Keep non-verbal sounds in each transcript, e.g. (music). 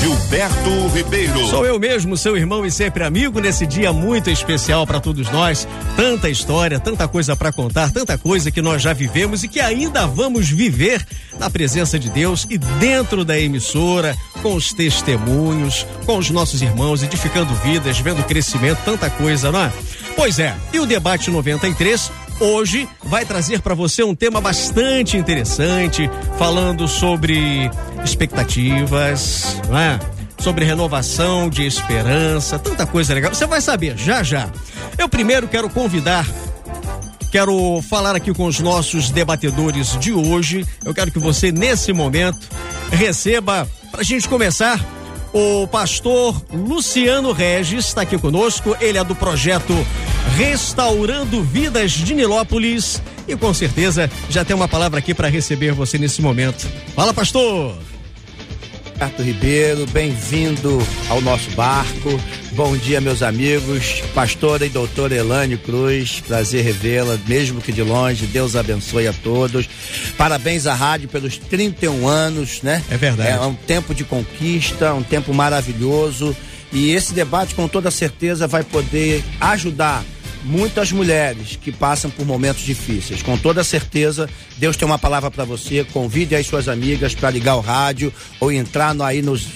Gilberto Ribeiro. Sou eu mesmo, seu irmão e sempre amigo, nesse dia muito especial para todos nós. Tanta história, tanta coisa para contar, tanta coisa que nós já vivemos e que ainda vamos viver na presença de Deus e dentro da emissora, com os testemunhos, com os nossos irmãos, edificando vidas, vendo crescimento, tanta coisa, não é? Pois é, e o debate 93 hoje vai trazer para você um tema bastante interessante, falando sobre expectativas, não é? sobre renovação de esperança, tanta coisa legal. Você vai saber já já. Eu primeiro quero convidar Quero falar aqui com os nossos debatedores de hoje. Eu quero que você, nesse momento, receba, para a gente começar, o pastor Luciano Regis está aqui conosco. Ele é do projeto Restaurando Vidas de Nilópolis e com certeza já tem uma palavra aqui para receber você nesse momento. Fala, pastor! Arthur Ribeiro, bem-vindo ao nosso barco. Bom dia, meus amigos. Pastora e doutora Elane Cruz, prazer revê-la, mesmo que de longe. Deus abençoe a todos. Parabéns à rádio pelos 31 anos, né? É verdade. É um tempo de conquista, um tempo maravilhoso. E esse debate, com toda certeza, vai poder ajudar muitas mulheres que passam por momentos difíceis. Com toda certeza, Deus tem uma palavra para você. Convide as suas amigas para ligar o rádio ou entrar no, aí nos,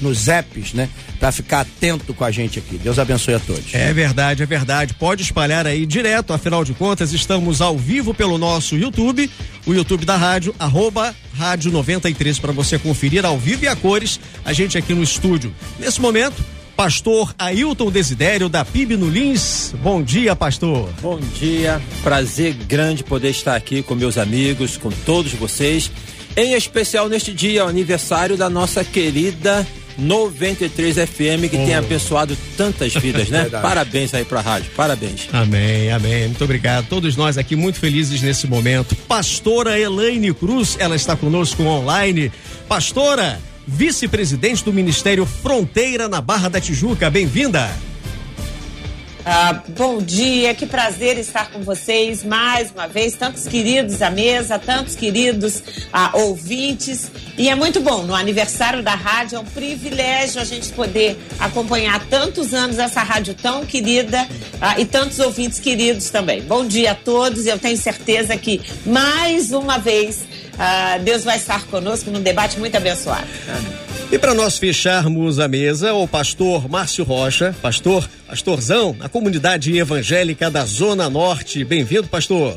nos apps, né? Para ficar atento com a gente aqui. Deus abençoe a todos. É verdade, é verdade. Pode espalhar aí direto, afinal de contas, estamos ao vivo pelo nosso YouTube, o YouTube da rádio, arroba Rádio 93, para você conferir ao vivo e a cores, a gente aqui no estúdio. Nesse momento, pastor Ailton Desidério da PIB no Lins. Bom dia, pastor. Bom dia, prazer grande poder estar aqui com meus amigos, com todos vocês. Em especial neste dia, o aniversário da nossa querida 93 FM, que oh. tem abençoado tantas (laughs) vidas, né? parabéns aí pra rádio, parabéns. Amém, amém. Muito obrigado. Todos nós aqui muito felizes nesse momento. Pastora Elaine Cruz, ela está conosco online. Pastora, vice-presidente do Ministério Fronteira na Barra da Tijuca. Bem-vinda. Ah, bom dia, que prazer estar com vocês mais uma vez, tantos queridos à mesa, tantos queridos ah, ouvintes. E é muito bom, no aniversário da rádio, é um privilégio a gente poder acompanhar tantos anos essa rádio tão querida ah, e tantos ouvintes queridos também. Bom dia a todos, eu tenho certeza que mais uma vez ah, Deus vai estar conosco num debate muito abençoado. E para nós fecharmos a mesa, o pastor Márcio Rocha, pastor, pastorzão, na comunidade evangélica da Zona Norte. Bem-vindo, pastor.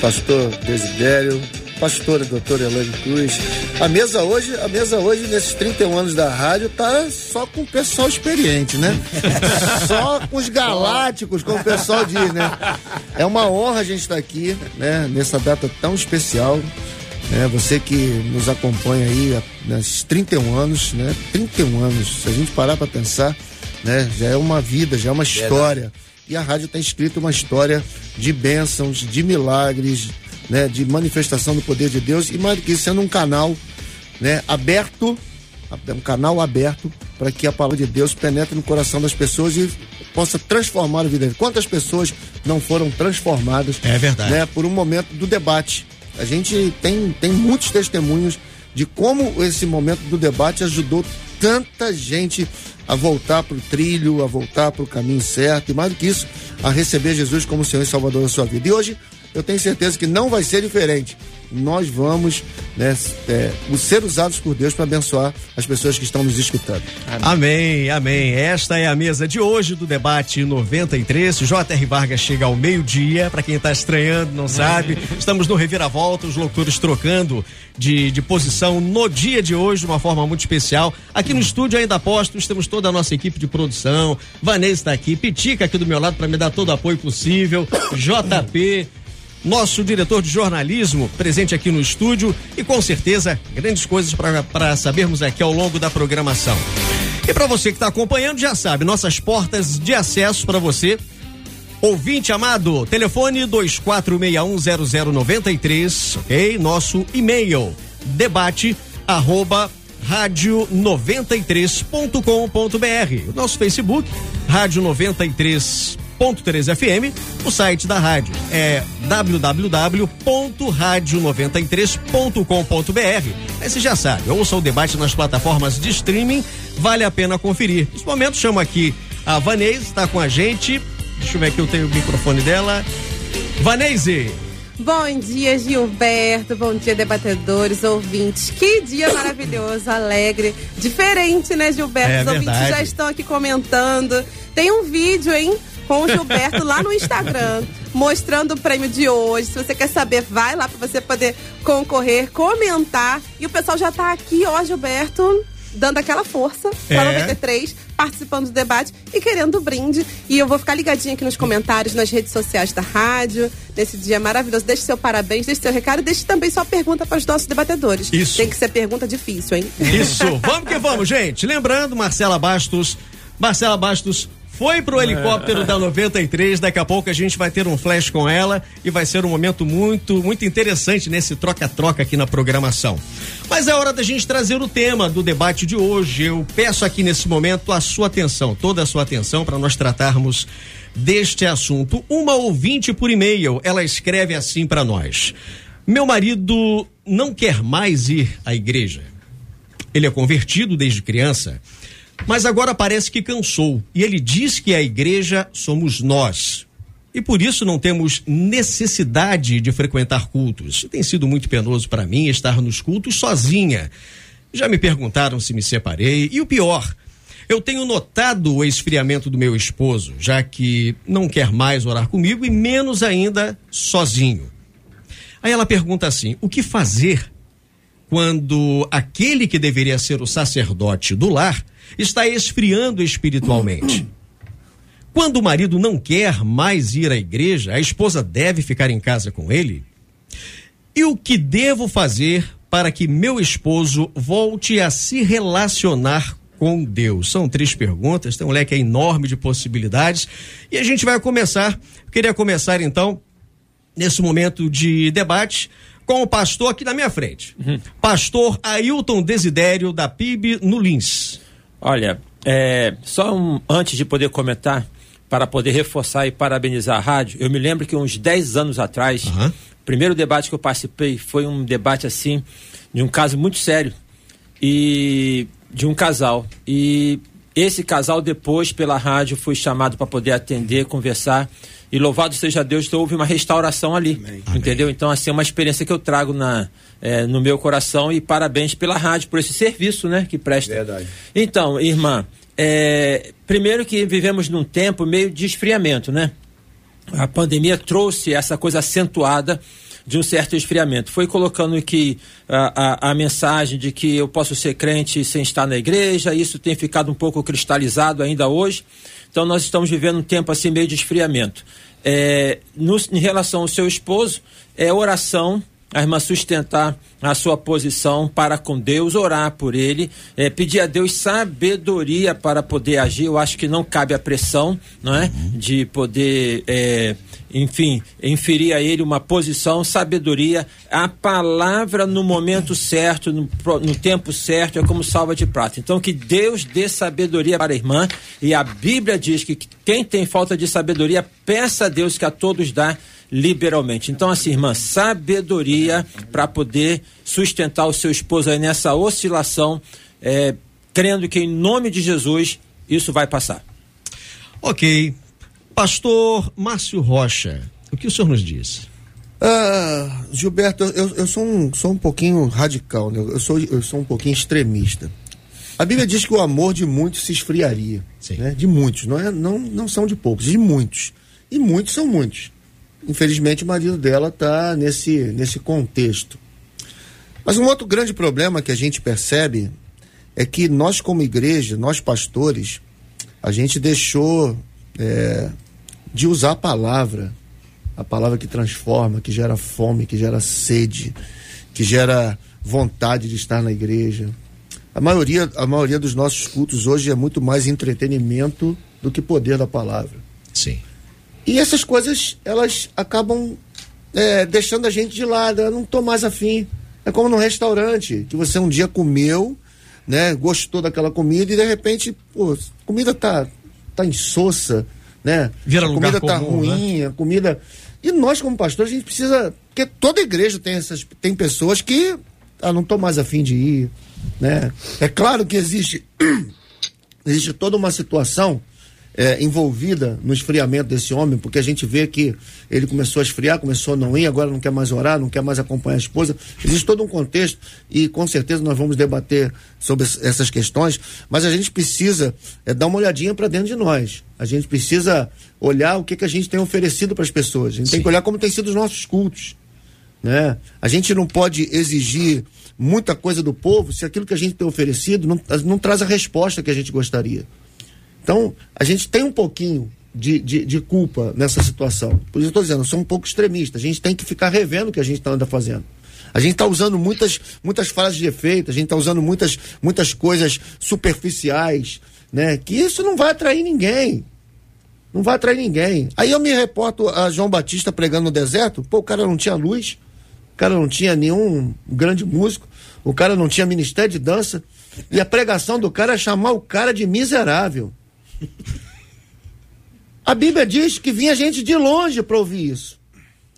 Pastor Desidério, pastora doutora Elaine Cruz. A mesa hoje, a mesa hoje, nesses 31 anos da rádio, tá só com o pessoal experiente, né? (laughs) só com os galácticos, como o pessoal diz, né? É uma honra a gente estar aqui, né? Nessa data tão especial. Né? Você que nos acompanha aí nesses 31 anos, né? 31 anos, se a gente parar para pensar, né? Já é uma vida, já é uma história. E a rádio tem escrito uma história de bênçãos, de milagres, né, de manifestação do poder de Deus e mais do que isso, sendo um canal né, aberto, um canal aberto para que a palavra de Deus penetre no coração das pessoas e possa transformar a vida. Quantas pessoas não foram transformadas é verdade. Né, por um momento do debate? A gente tem, tem muitos testemunhos de como esse momento do debate ajudou tanta gente a voltar para o trilho, a voltar para o caminho certo e mais do que isso, a receber Jesus como Senhor e Salvador da sua vida. E hoje eu tenho certeza que não vai ser diferente. Nós vamos né, é, ser usados por Deus para abençoar as pessoas que estão nos escutando. Amém. amém, amém. Esta é a mesa de hoje do debate 93. J.R. Vargas chega ao meio-dia. Para quem está estranhando, não sabe, (laughs) estamos no Reviravolta, os locutores trocando de, de posição no dia de hoje, de uma forma muito especial. Aqui no estúdio, ainda apostos, temos toda a nossa equipe de produção. Vanessa está aqui, Pitica aqui do meu lado para me dar todo o apoio possível. (coughs) JP nosso diretor de jornalismo presente aqui no estúdio e com certeza grandes coisas para sabermos aqui ao longo da programação. E para você que está acompanhando, já sabe, nossas portas de acesso para você Ouvinte amado, telefone 24610093, ok? Nosso e-mail, debate arroba rádio 93.com.br. Nosso Facebook, Rádio 93 93 FM, o site da rádio é www.radio93.com.br. Aí você já sabe, ouça o debate nas plataformas de streaming, vale a pena conferir. Nesse momento, chamo aqui a Vanese, está com a gente. Deixa eu ver aqui, eu tenho o microfone dela. Vanese, Bom dia, Gilberto. Bom dia, debatedores, ouvintes. Que dia maravilhoso, alegre. Diferente, né, Gilberto? É Os ouvintes verdade. já estão aqui comentando. Tem um vídeo, hein, com o Gilberto lá no Instagram, mostrando o prêmio de hoje. Se você quer saber, vai lá para você poder concorrer, comentar. E o pessoal já tá aqui, ó, Gilberto, dando aquela força É. para 93, participando do debate e querendo o brinde. E eu vou ficar ligadinha aqui nos comentários, nas redes sociais da rádio, nesse dia maravilhoso. Deixe seu parabéns, deixe seu recado e deixe também sua pergunta para os nossos debatedores. Isso. Tem que ser pergunta difícil, hein? Isso, vamos que vamos, gente. Lembrando, Marcela Bastos, Marcela Bastos foi pro helicóptero da 93, daqui a pouco a gente vai ter um flash com ela e vai ser um momento muito, muito interessante nesse troca-troca aqui na programação. Mas é hora da gente trazer o tema do debate de hoje. Eu peço aqui nesse momento a sua atenção, toda a sua atenção para nós tratarmos deste assunto. Uma ouvinte por e-mail, ela escreve assim para nós: Meu marido não quer mais ir à igreja. Ele é convertido desde criança, mas agora parece que cansou. E ele diz que a igreja somos nós. E por isso não temos necessidade de frequentar cultos. Tem sido muito penoso para mim estar nos cultos sozinha. Já me perguntaram se me separei. E o pior, eu tenho notado o esfriamento do meu esposo, já que não quer mais orar comigo e menos ainda sozinho. Aí ela pergunta assim: o que fazer quando aquele que deveria ser o sacerdote do lar está esfriando espiritualmente? Quando o marido não quer mais ir à igreja, a esposa deve ficar em casa com ele? E o que devo fazer para que meu esposo volte a se relacionar com Deus? São três perguntas, tem um leque enorme de possibilidades. E a gente vai começar. Queria começar então, nesse momento de debate, com o pastor aqui na minha frente. Pastor Ailton Desidério, da PIB no Lins. Olha, é, só um, antes de poder comentar, para poder reforçar e parabenizar a rádio, eu me lembro que uns 10 anos atrás, Aham. o primeiro debate que eu participei foi um debate assim, de um caso muito sério, e de um casal. E esse casal, depois, pela rádio, foi chamado para poder atender, conversar. E louvado seja Deus, então houve uma restauração ali. Entendeu? Então, assim, é uma experiência que eu trago na, eh, no meu coração e parabéns pela rádio por esse serviço, né, que presta. Verdade. Então, irmã, é, primeiro que vivemos num tempo meio de esfriamento, né? A pandemia trouxe essa coisa acentuada de um certo esfriamento. Foi colocando aqui a, a, a mensagem de que eu posso ser crente sem estar na igreja, isso tem ficado um pouco cristalizado ainda hoje. Então nós estamos vivendo um tempo assim meio de esfriamento. É, no- em relação ao seu esposo, é oração, a irmã sustentar a sua posição para com Deus, orar por ele, é, pedir a Deus sabedoria para poder agir. Eu acho que não cabe a pressão, não é? De poder, é, enfim, inferir a ele uma posição, sabedoria. A palavra no momento certo, no, no tempo certo, é como salva de prata. Então, que Deus dê sabedoria para a irmã. E a Bíblia diz que quem tem falta de sabedoria, peça a Deus que a todos dá liberalmente. Então, assim, irmã, sabedoria para poder sustentar o seu esposo aí nessa oscilação, é, crendo que em nome de Jesus isso vai passar. Ok. Pastor Márcio Rocha, o que o senhor nos diz? Ah, Gilberto, eu, eu sou, um, sou um pouquinho radical, né? eu, sou, eu sou um pouquinho extremista. A Bíblia diz que o amor de muitos se esfriaria. Sim. Né? De muitos, não, é, não, não são de poucos, de muitos. E muitos são muitos. Infelizmente, o marido dela está nesse, nesse contexto. Mas um outro grande problema que a gente percebe é que nós, como igreja, nós pastores, a gente deixou é, de usar a palavra, a palavra que transforma, que gera fome, que gera sede, que gera vontade de estar na igreja. A maioria, a maioria dos nossos cultos hoje é muito mais entretenimento do que poder da palavra. Sim. E essas coisas, elas acabam é, deixando a gente de lado. Eu não tô mais afim. É como num restaurante, que você um dia comeu, né? Gostou daquela comida e de repente, pô, a comida tá, tá insossa, né? Vira a comida tá comum, né? ruim, a comida. E nós, como pastores, a gente precisa. Porque toda igreja tem essas. Tem pessoas que. Ah, não tô mais afim de ir. Né? É claro que existe. (clears throat) existe toda uma situação é, envolvida no esfriamento desse homem, porque a gente vê que ele começou a esfriar, começou a não ir, agora não quer mais orar, não quer mais acompanhar a esposa. Existe todo um contexto e com certeza nós vamos debater sobre es- essas questões, mas a gente precisa é, dar uma olhadinha para dentro de nós. A gente precisa olhar o que, que a gente tem oferecido para as pessoas. A gente tem que olhar como tem sido os nossos cultos. Né? A gente não pode exigir muita coisa do povo se aquilo que a gente tem oferecido não, não traz a resposta que a gente gostaria. Então, a gente tem um pouquinho de, de, de culpa nessa situação. Por isso eu estou dizendo, eu sou um pouco extremista. A gente tem que ficar revendo o que a gente está fazendo. A gente está usando muitas, muitas frases de efeito, a gente está usando muitas, muitas coisas superficiais, né? Que isso não vai atrair ninguém. Não vai atrair ninguém. Aí eu me reporto a João Batista pregando no deserto, pô, o cara não tinha luz, o cara não tinha nenhum grande músico, o cara não tinha ministério de dança, e a pregação do cara é chamar o cara de miserável. A Bíblia diz que vinha gente de longe para ouvir isso.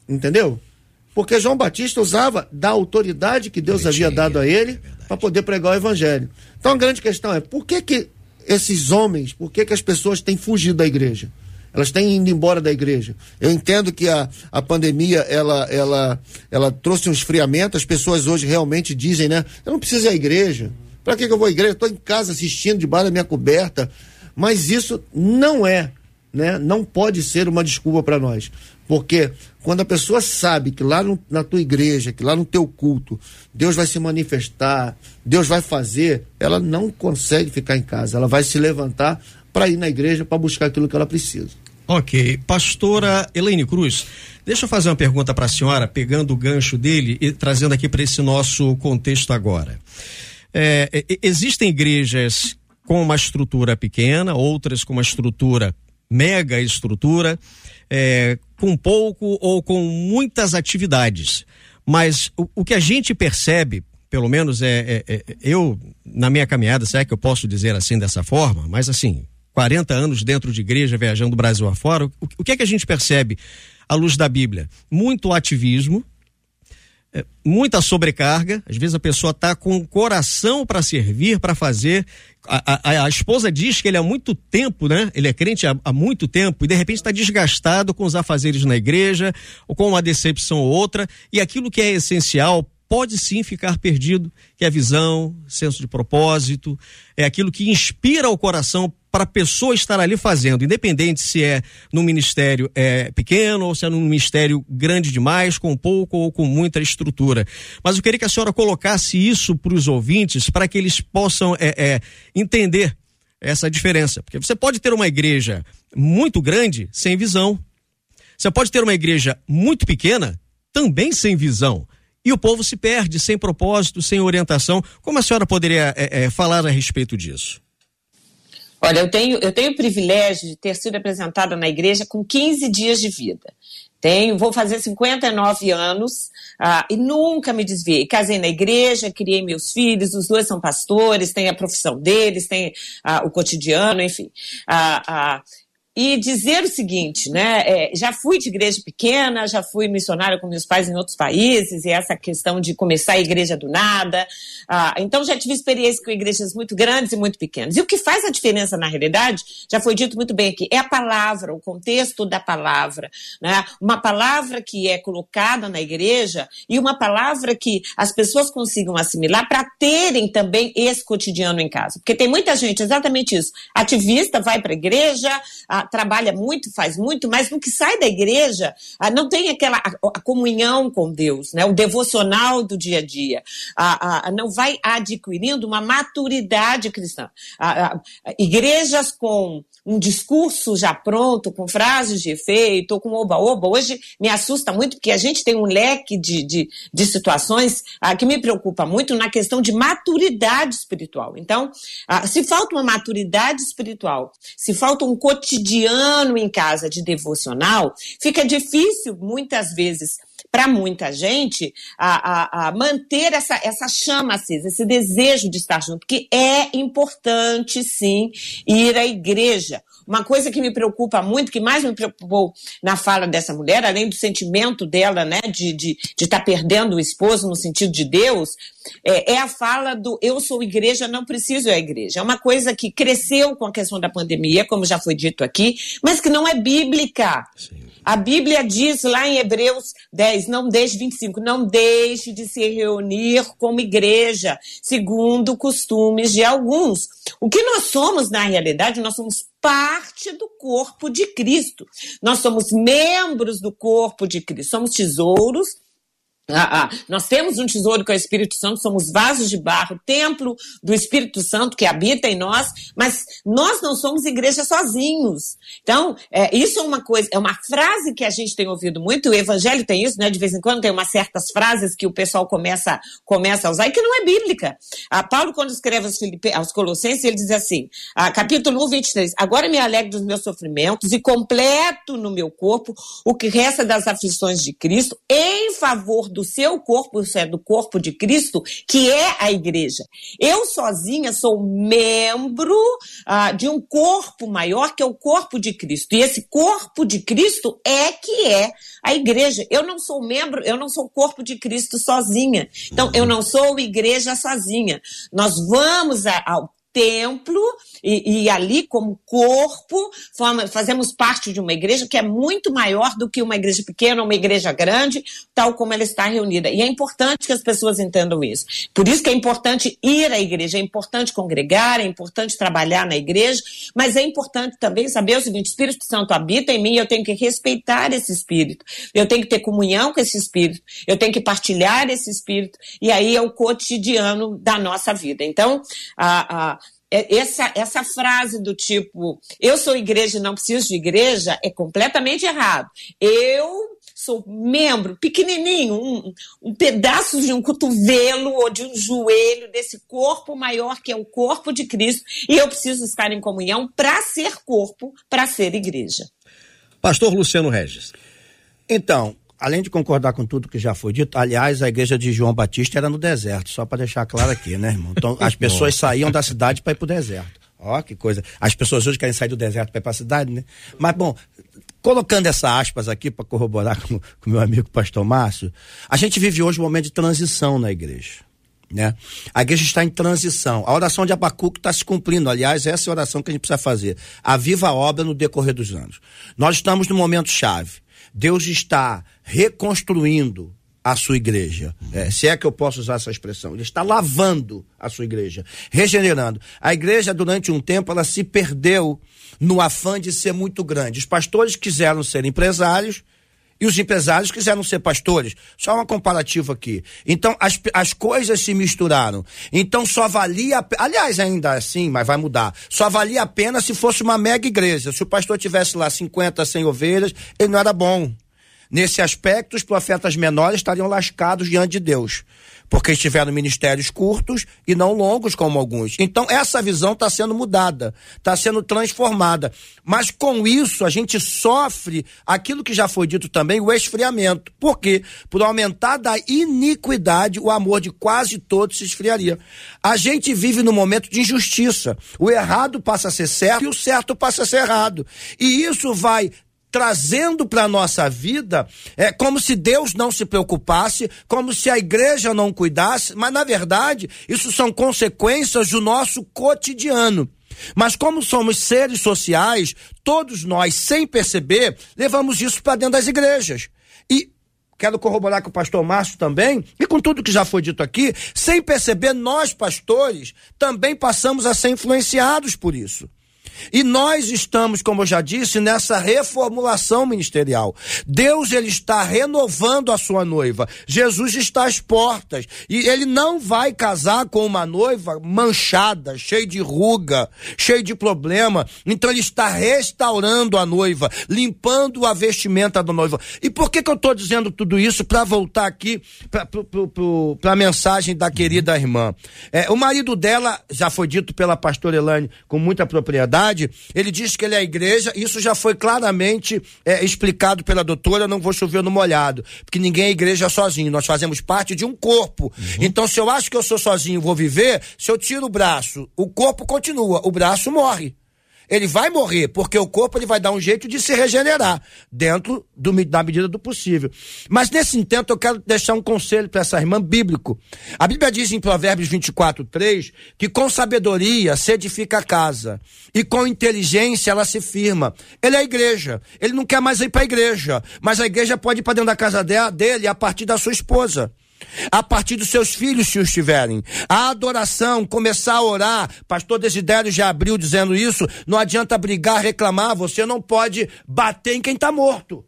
Entendeu? Porque João Batista usava da autoridade que Deus havia dado a ele para poder pregar o evangelho. Então a grande questão é, por que que esses homens, por que que as pessoas têm fugido da igreja? Elas têm ido embora da igreja. Eu entendo que a, a pandemia, ela, ela, ela trouxe um esfriamento, as pessoas hoje realmente dizem, né? Eu não preciso ir à igreja. Para que, que eu vou à igreja? Estou em casa assistindo debaixo da minha coberta. Mas isso não é, né? Não pode ser uma desculpa para nós. Porque quando a pessoa sabe que lá no- na tua igreja, que lá no teu culto, Deus vai se manifestar, Deus vai fazer, ela não consegue ficar em casa. Ela vai se levantar para ir na igreja para buscar aquilo que ela precisa. Ok. Pastora Elaine Cruz, deixa eu fazer uma pergunta para a senhora, pegando o gancho dele e trazendo aqui para esse nosso contexto agora. É, existem igrejas com uma estrutura pequena, outras com uma estrutura mega estrutura, é, com pouco ou com muitas atividades. Mas o, o que a gente percebe, pelo menos é, é- é- eu, na minha caminhada, se é que eu posso dizer assim dessa forma, mas assim, 40 anos dentro de igreja, viajando o Brasil afora, o, o que é que a gente percebe à luz da Bíblia? Muito ativismo, muita sobrecarga. Às vezes a pessoa está com o coração para servir, para fazer. A, a- a esposa diz que ele há muito tempo, né? Ele é crente há, há muito tempo e de repente está desgastado com os afazeres na igreja ou com uma decepção ou outra e aquilo que é essencial pode sim ficar perdido, que é visão, senso de propósito, é aquilo que inspira o coração para a pessoa estar ali fazendo, independente se é num ministério é, pequeno ou se é num ministério grande demais, com pouco ou com muita estrutura. Mas eu queria que a senhora colocasse isso para os ouvintes, para que eles possam é, é, entender essa diferença. Porque você pode ter uma igreja muito grande sem visão. Você pode ter uma igreja muito pequena também sem visão. E o povo se perde, sem propósito, sem orientação. Como a senhora poderia é, é, falar a respeito disso? Olha, eu tenho, eu tenho o privilégio de ter sido apresentada na igreja com 15 dias de vida. Tenho, vou fazer 59 anos ah, e nunca me desviei. Casei na igreja, criei meus filhos, os dois são pastores, têm a profissão deles, têm ah, o cotidiano, enfim. Ah, ah, e dizer o seguinte, né? é, já fui de igreja pequena, já fui missionária com meus pais em outros países, e essa questão de começar a igreja do nada. ah, então já tive experiência com igrejas muito grandes e muito pequenas. E o que faz a diferença na realidade, já foi dito muito bem aqui, é a palavra, o contexto da palavra. Né? Uma palavra que é colocada na igreja e uma palavra que as pessoas consigam assimilar para terem também esse cotidiano em casa. Porque tem muita gente, exatamente isso, ativista, vai para a igreja, ah, trabalha muito, faz muito, mas no que sai da igreja ah, não tem aquela a, a comunhão com Deus, né? o devocional do dia a dia. Ah, ah, não vai adquirindo uma maturidade cristã. Ah, igrejas com um discurso já pronto, com frases de efeito, ou com oba-oba, hoje me assusta muito, porque a gente tem um leque de, de, de situações ah, que me preocupa muito na questão de maturidade espiritual. Então, ah, se falta uma maturidade espiritual, se falta um cotidiano em casa de devocional, fica difícil muitas vezes para muita gente a, a, a, manter essa, essa chama acesa, esse desejo de estar junto, que é importante sim ir à igreja. Uma coisa que me preocupa muito, que mais me preocupou na fala dessa mulher, além do sentimento dela, né, de estar de, de tá perdendo o esposo no sentido de Deus, é, é, a fala do eu sou igreja, não preciso ir à igreja. É uma coisa que cresceu com a questão da pandemia, como já foi dito aqui, mas que não é bíblica. Sim. A Bíblia diz lá em Hebreus 10, não deixe 25, não deixe de se reunir como igreja, segundo costumes de alguns. O que nós somos, na realidade, nós somos parte do corpo de Cristo. Nós somos membros do corpo de Cristo, somos tesouros ah, ah, nós temos um tesouro que é o Espírito Santo, somos vasos de barro, templo do Espírito Santo que habita em nós, mas nós não somos igreja sozinhos. Então, é, isso é uma coisa, é uma frase que a gente tem ouvido muito, o Evangelho tem isso, né? De vez em quando tem umas certas frases que o pessoal começa, começa a usar e que não é bíblica. Ah, Paulo, quando escreve aos, Filipe, aos Colossenses, ele diz assim, ah, capítulo 1, 23, agora me alegro dos meus sofrimentos e completo no meu corpo o que resta das aflições de Cristo em favor do seu corpo, isso é do corpo de Cristo, que é a igreja. Eu sozinha sou membro ah, de um corpo maior, que é o corpo de Cristo. E esse corpo de Cristo é que é a igreja. Eu não sou membro, eu não sou corpo de Cristo sozinha. Então, eu não sou igreja sozinha. Nós vamos ao templo e, e, ali como corpo forma, fazemos parte de uma igreja que é muito maior do que uma igreja pequena uma igreja grande, tal como ela está reunida. E é importante que as pessoas entendam isso. Por isso que é importante ir à igreja, é importante congregar, é importante trabalhar na igreja, mas é importante também saber o seguinte: o Espírito Santo habita em mim, eu tenho que respeitar esse Espírito, eu tenho que ter comunhão com esse Espírito, eu tenho que partilhar esse Espírito, e aí é o cotidiano da nossa vida. Então, a, a essa, essa frase do tipo, eu sou igreja e não preciso de igreja, é completamente errado. Eu sou membro pequenininho, um, um pedaço de um cotovelo ou de um joelho desse corpo maior que é o corpo de Cristo, e eu preciso estar em comunhão para ser corpo, para ser igreja. Pastor Luciano Regis. Então, além de concordar com tudo que já foi dito, aliás, a igreja de João Batista era no deserto, só para deixar claro aqui, né, irmão? Então, as (laughs) pessoas saíam da cidade para ir para o deserto. Ó, que coisa. As pessoas hoje querem sair do deserto para ir para a cidade, né? Mas, bom, colocando essa aspas aqui para corroborar com o meu amigo pastor Márcio, a gente vive hoje um momento de transição na igreja. Né? A igreja está em transição. A oração de Abacuque está se cumprindo. Aliás, essa é a oração que a gente precisa fazer. A viva obra no decorrer dos anos. Nós estamos no momento chave. Deus está reconstruindo a sua igreja. É, se é que eu posso usar essa expressão. Ele está lavando a sua igreja, regenerando. A igreja, durante um tempo, ela se perdeu no afã de ser muito grande. Os pastores quiseram ser empresários e os empresários quiseram ser pastores. Só uma comparativa aqui. Então, as, as coisas se misturaram. Então, só valia. Aliás, ainda assim, mas vai mudar. Só valia a pena se fosse uma mega igreja. Se o pastor tivesse lá 50, 100 ovelhas, ele não era bom. Nesse aspecto, os profetas menores estariam lascados diante de Deus porque estiveram ministérios curtos e não longos como alguns. Então essa visão está sendo mudada, está sendo transformada. Mas com isso a gente sofre aquilo que já foi dito também, o esfriamento. Por quê? Por aumentar da iniquidade, o amor de quase todos se esfriaria. A gente vive num momento de injustiça. O errado passa a ser certo e o certo passa a ser errado. E isso vai trazendo para a nossa vida é como se Deus não se preocupasse, como se a igreja não cuidasse, mas na verdade isso são consequências do nosso cotidiano. Mas como somos seres sociais, todos nós, sem perceber, levamos isso para dentro das igrejas. E quero corroborar com o pastor Márcio também, e com tudo que já foi dito aqui, sem perceber, nós, pastores, também passamos a ser influenciados por isso. E nós estamos, como eu já disse, nessa reformulação ministerial. Deus ele está renovando a sua noiva. Jesus está às portas e ele não vai casar com uma noiva manchada, cheia de ruga, cheia de problema. Então ele está restaurando a noiva, limpando a vestimenta da noiva. E por que que eu estou dizendo tudo isso para voltar aqui para a mensagem da querida irmã? É, o marido dela já foi dito pela pastora Elane com muita propriedade verdade, ele diz que ele é a igreja, isso já foi claramente é, explicado pela doutora, não vou chover no molhado, porque ninguém é igreja sozinho, nós fazemos parte de um corpo. Então, se eu acho que eu sou sozinho, vou viver, se eu tiro o braço, o corpo continua, o braço morre. Ele vai morrer, porque o corpo ele vai dar um jeito de se regenerar, dentro do, da medida do possível. Mas nesse intento eu quero deixar um conselho para essa irmã bíblico. A Bíblia diz em Provérbios 24, 3, que com sabedoria se edifica a casa, e com inteligência ela se firma. Ele é a igreja, ele não quer mais ir para a igreja, mas a igreja pode ir para dentro da casa dele a partir da sua esposa a partir dos seus filhos, se os tiverem. A adoração, começar a orar. Pastor Desidério já abriu dizendo isso. Não adianta brigar, reclamar. Você não pode bater em quem está morto.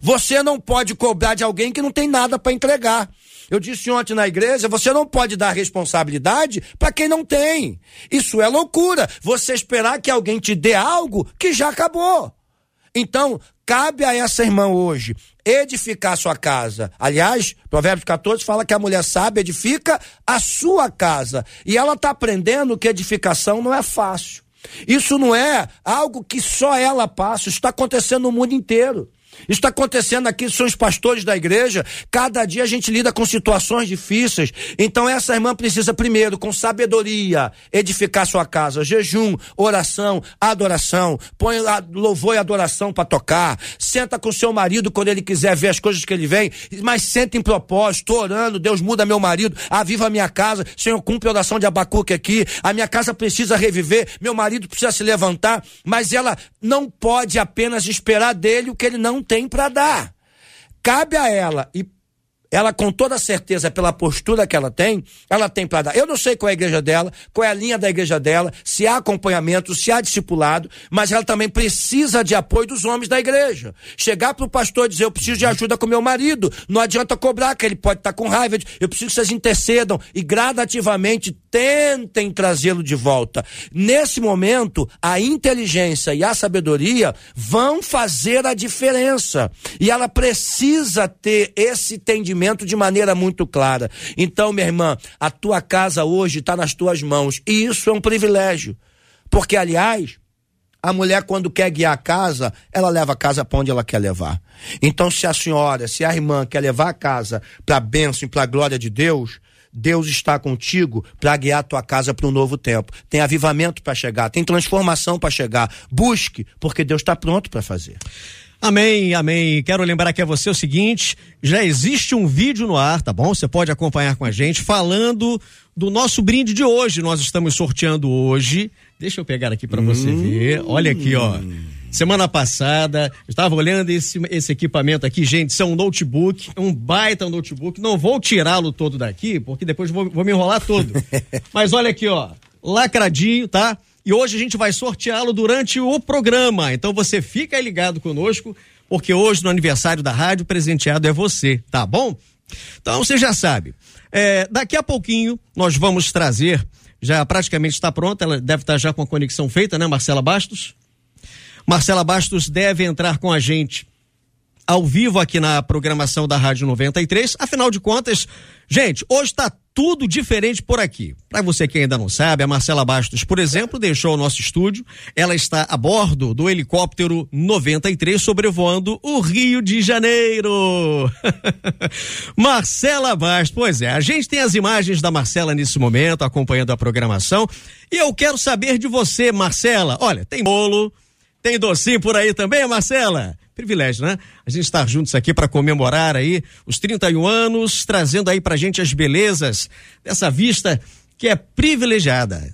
Você não pode cobrar de alguém que não tem nada para entregar. Eu disse ontem na igreja, você não pode dar responsabilidade para quem não tem. Isso é loucura. Você esperar que alguém te dê algo que já acabou. Então, cabe a essa irmã hoje edificar sua casa. Aliás, Provérbios 14 fala que a mulher sábia edifica a sua casa. E ela está aprendendo que edificação não é fácil. Isso não é algo que só ela passa, isso está acontecendo no mundo inteiro. Isso está acontecendo aqui, são os pastores da igreja. Cada dia a gente lida com situações difíceis. Então, essa irmã precisa, primeiro, com sabedoria, edificar sua casa. Jejum, oração, adoração. Põe louvor e adoração para tocar. Senta com seu marido quando ele quiser ver as coisas que ele vem. Mas senta em propósito, orando. Deus muda meu marido, aviva a minha casa. Senhor, cumpre a oração de Abacuque aqui. A minha casa precisa reviver. Meu marido precisa se levantar. Mas ela não pode apenas esperar dele o que ele não tem para dar. Cabe a ela e ela com toda certeza, pela postura que ela tem, ela tem para dar. Eu não sei qual é a igreja dela, qual é a linha da igreja dela, se há acompanhamento, se há discipulado, mas ela também precisa de apoio dos homens da igreja. Chegar para o pastor e dizer: Eu preciso de ajuda com meu marido. Não adianta cobrar, que ele pode estar tá com raiva. Eu preciso que vocês intercedam e gradativamente tentem trazê-lo de volta. Nesse momento, a inteligência e a sabedoria vão fazer a diferença. E ela precisa ter esse entendimento de maneira muito clara. Então, minha irmã, a tua casa hoje está nas tuas mãos. E isso é um privilégio. Porque, aliás, a mulher, quando quer guiar a casa, ela leva a casa para onde ela quer levar. Então, se a senhora, se a irmã quer levar a casa para a bênção e para a glória de Deus, Deus está contigo para guiar a tua casa para um novo tempo. Tem avivamento para chegar, tem transformação para chegar. Busque, porque Deus está pronto para fazer. Amém, amém. Quero lembrar aqui a você o seguinte: já existe um vídeo no ar, tá bom? Você pode acompanhar com a gente falando do nosso brinde de hoje. Nós estamos sorteando hoje. Deixa eu pegar aqui para você hum. ver. Olha aqui, ó. Semana passada, estava olhando esse, esse equipamento aqui, gente, são um notebook, um baita notebook. Não vou tirá-lo todo daqui, porque depois vou, vou me enrolar todo. (laughs) Mas olha aqui, ó, lacradinho, tá? e hoje a gente vai sorteá-lo durante o programa. Então você fica ligado conosco, porque hoje no aniversário da rádio, presenteado é você, tá bom? Então você já sabe. É, daqui a pouquinho nós vamos trazer, já praticamente está pronta, ela deve estar já com a conexão feita, né, Marcela Bastos? Marcela Bastos deve entrar com a gente ao vivo aqui na programação da Rádio 93. Afinal de contas, gente, hoje está tudo diferente por aqui. Para você que ainda não sabe, a Marcela Bastos, por exemplo, deixou o nosso estúdio. Ela está a bordo do helicóptero 93 sobrevoando o Rio de Janeiro. (laughs) Marcela Bastos, pois é, a gente tem as imagens da Marcela nesse momento, acompanhando a programação. E eu quero saber de você, Marcela. Olha, tem bolo, tem docinho por aí também, Marcela? privilégio, né? A gente estar juntos aqui para comemorar aí os 31 anos, trazendo aí pra gente as belezas dessa vista que é privilegiada.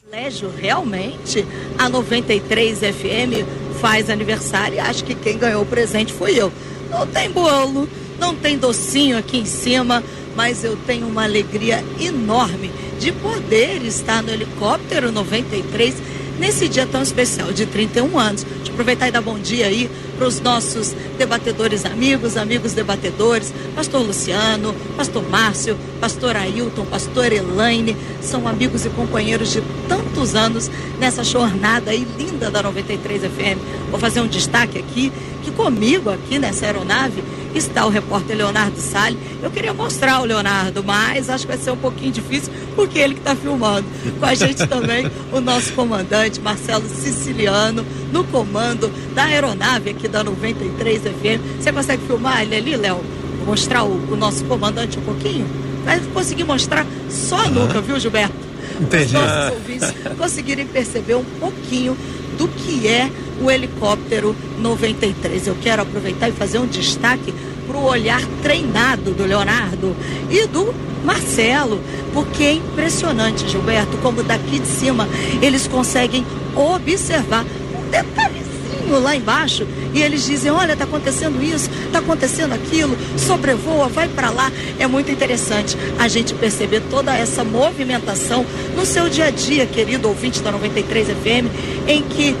Privilégio, realmente, a 93 FM faz aniversário e acho que quem ganhou o presente foi eu. Não tem bolo, não tem docinho aqui em cima, mas eu tenho uma alegria enorme de poder estar no helicóptero 93 nesse dia tão especial de 31 anos. De aproveitar e dar bom dia aí para os nossos debatedores amigos, amigos debatedores, pastor Luciano, pastor Márcio, pastor Ailton, pastor Elaine, são amigos e companheiros de tantos anos nessa jornada aí linda da 93 FM. Vou fazer um destaque aqui, que comigo aqui nessa aeronave está o repórter Leonardo Salles. Eu queria mostrar o Leonardo, mas acho que vai ser um pouquinho difícil, porque ele que está filmando. Com a gente também o nosso comandante Marcelo Siciliano, no comando da aeronave aqui da 93 FM. Você consegue filmar ele ali, Léo? Mostrar o, o nosso comandante um pouquinho? Vai conseguir mostrar só a nuca, viu, Gilberto? Entendi. Os nossos ouvintes conseguirem perceber um pouquinho do que é o helicóptero 93. Eu quero aproveitar e fazer um destaque para o olhar treinado do Leonardo e do Marcelo, porque é impressionante, Gilberto, como daqui de cima eles conseguem observar um detalhezinho lá embaixo e eles dizem: Olha, está acontecendo isso, está acontecendo aquilo, sobrevoa, vai para lá. É muito interessante a gente perceber toda essa movimentação no seu dia a dia, querido ouvinte da 93 FM, em que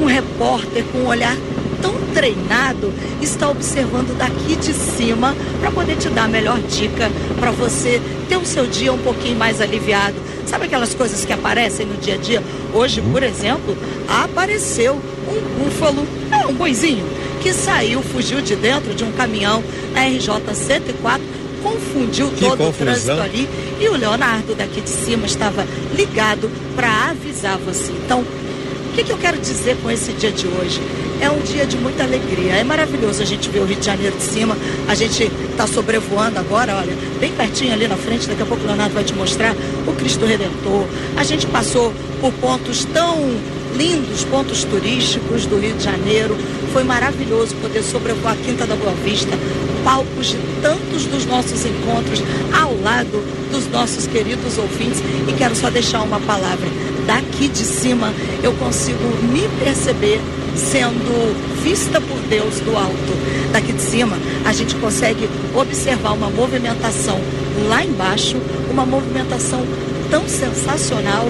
um repórter com um olhar tão treinado está observando daqui de cima para poder te dar a melhor dica para você ter o seu dia um pouquinho mais aliviado. Sabe aquelas coisas que aparecem no dia a dia? Hoje, por exemplo, apareceu um búfalo, é um boizinho, que saiu, fugiu de dentro de um caminhão na RJ 104 confundiu Que todo confusão. o trânsito ali e o Leonardo daqui de cima estava ligado para avisar você. Então, o que, que eu quero dizer com esse dia de hoje? É um dia de muita alegria. É maravilhoso a gente ver o Rio de Janeiro de cima. A gente está sobrevoando agora, olha, bem pertinho ali na frente. Daqui a pouco o Leonardo vai te mostrar o Cristo Redentor. A gente passou por pontos tão lindos, pontos turísticos do Rio de Janeiro. Foi maravilhoso poder sobrevoar a Quinta da Boa Vista, palcos de tantos dos nossos encontros ao lado dos nossos queridos ouvintes. E quero só deixar uma palavra. Daqui de cima eu consigo me perceber sendo vista por Deus do alto. Daqui de cima a gente consegue observar uma movimentação lá embaixo, uma movimentação tão sensacional,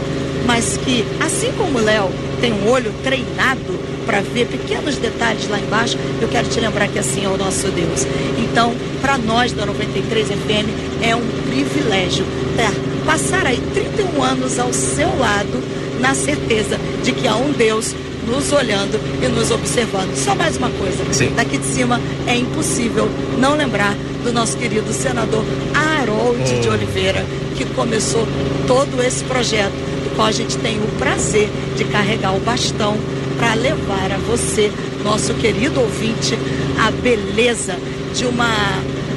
mas que, assim como o Léo tem um olho treinado para ver pequenos detalhes lá embaixo, eu quero te lembrar que assim é o nosso Deus. Então, para nós da 93 FM, é um privilégio ter, passar aí 31 anos ao seu lado, na certeza de que há um Deus nos olhando e nos observando. Só mais uma coisa, Sim. daqui de cima é impossível não lembrar do nosso querido senador Harold de Oliveira, que começou todo esse projeto, do qual a gente tem o prazer de carregar o bastão para levar a você, nosso querido ouvinte, a beleza de uma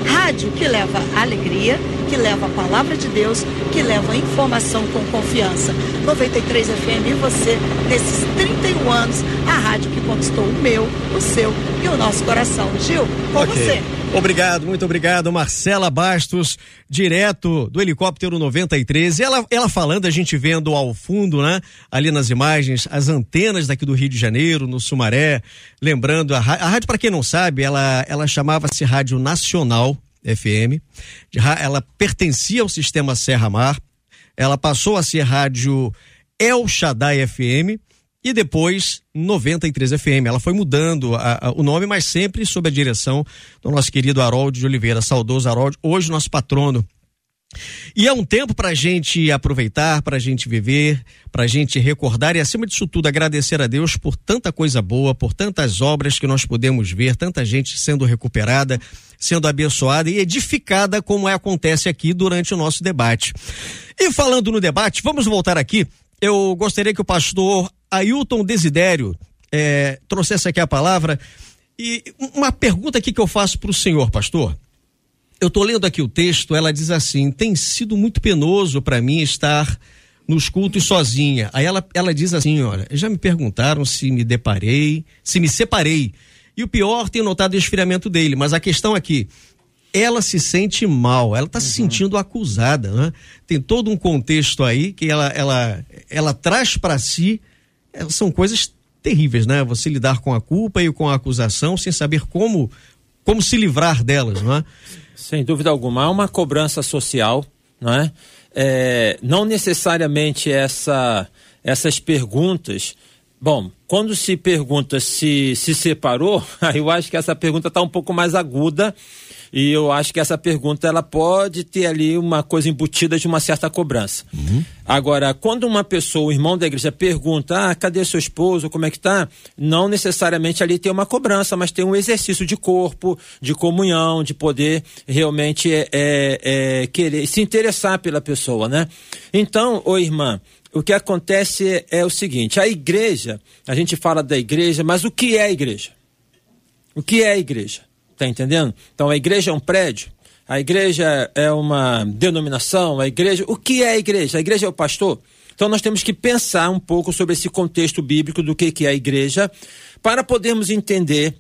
rádio que leva alegria, que leva a palavra de Deus, que leva informação com confiança. 93 FM e você, nesses 31 anos, a rádio que conquistou o meu, o seu e o nosso coração. Gil, com Ok. você. Obrigado, muito obrigado, Marcela Bastos, direto do helicóptero 93. Ela, ela falando, a gente vendo ao fundo, né? Ali nas imagens, as antenas daqui do Rio de Janeiro, no Sumaré. Lembrando, a, a rádio, para quem não sabe, ela, ela chamava-se Rádio Nacional FM. Ela pertencia ao sistema Serra Mar. Ela passou a ser Rádio El Shaddai FM e depois 93 FM. Ela foi mudando a- a- o nome, mas sempre sob a direção do nosso querido Harold de Oliveira, saudoso Harold, hoje nosso patrono. E é um tempo para a gente aproveitar, para a gente viver, para a gente recordar e, acima disso tudo, agradecer a Deus por tanta coisa boa, por tantas obras que nós podemos ver, tanta gente sendo recuperada, sendo abençoada e edificada, como é, acontece aqui durante o nosso debate. E falando no debate, vamos voltar aqui. Eu gostaria que o pastor Ailton Desidério eh, trouxesse aqui a palavra. E uma pergunta aqui que eu faço para o senhor, pastor. Eu estou lendo aqui o texto, ela diz assim: tem sido muito penoso para mim estar nos cultos sozinha. Aí ela, ela diz assim: olha, já me perguntaram se me deparei, se me separei. E o pior, tenho notado o esfriamento dele, mas a questão aqui, ela se sente mal, ela está se sentindo acusada, né? Tem todo um contexto aí que ela, ela, ela traz para si, eh, são coisas terríveis, né? Você lidar com a culpa e com a acusação sem saber como, como se livrar delas, não é? Sem dúvida alguma, há uma cobrança social, não é? É, não necessariamente essa, essas perguntas. Bom, quando se pergunta se se separou, (laughs) aí eu acho que essa pergunta está um pouco mais aguda, E eu acho que essa pergunta ela pode ter ali uma coisa embutida de uma certa cobrança. Agora, quando uma pessoa, o irmão da igreja, pergunta: ah, cadê seu esposo? Como é que tá? Não necessariamente ali tem uma cobrança, mas tem um exercício de corpo, de comunhão, de poder realmente é, é, é, querer se interessar pela pessoa, né? Então, ô irmã, o que acontece é, o seguinte: a igreja, a gente fala da igreja, mas o que é a igreja? O que é a igreja? Tá entendendo? Então a igreja é um prédio, a igreja é uma denominação, a igreja. O que é a igreja? A igreja é o pastor? Então nós temos que pensar um pouco sobre esse contexto bíblico do que, que é a igreja, para podermos entender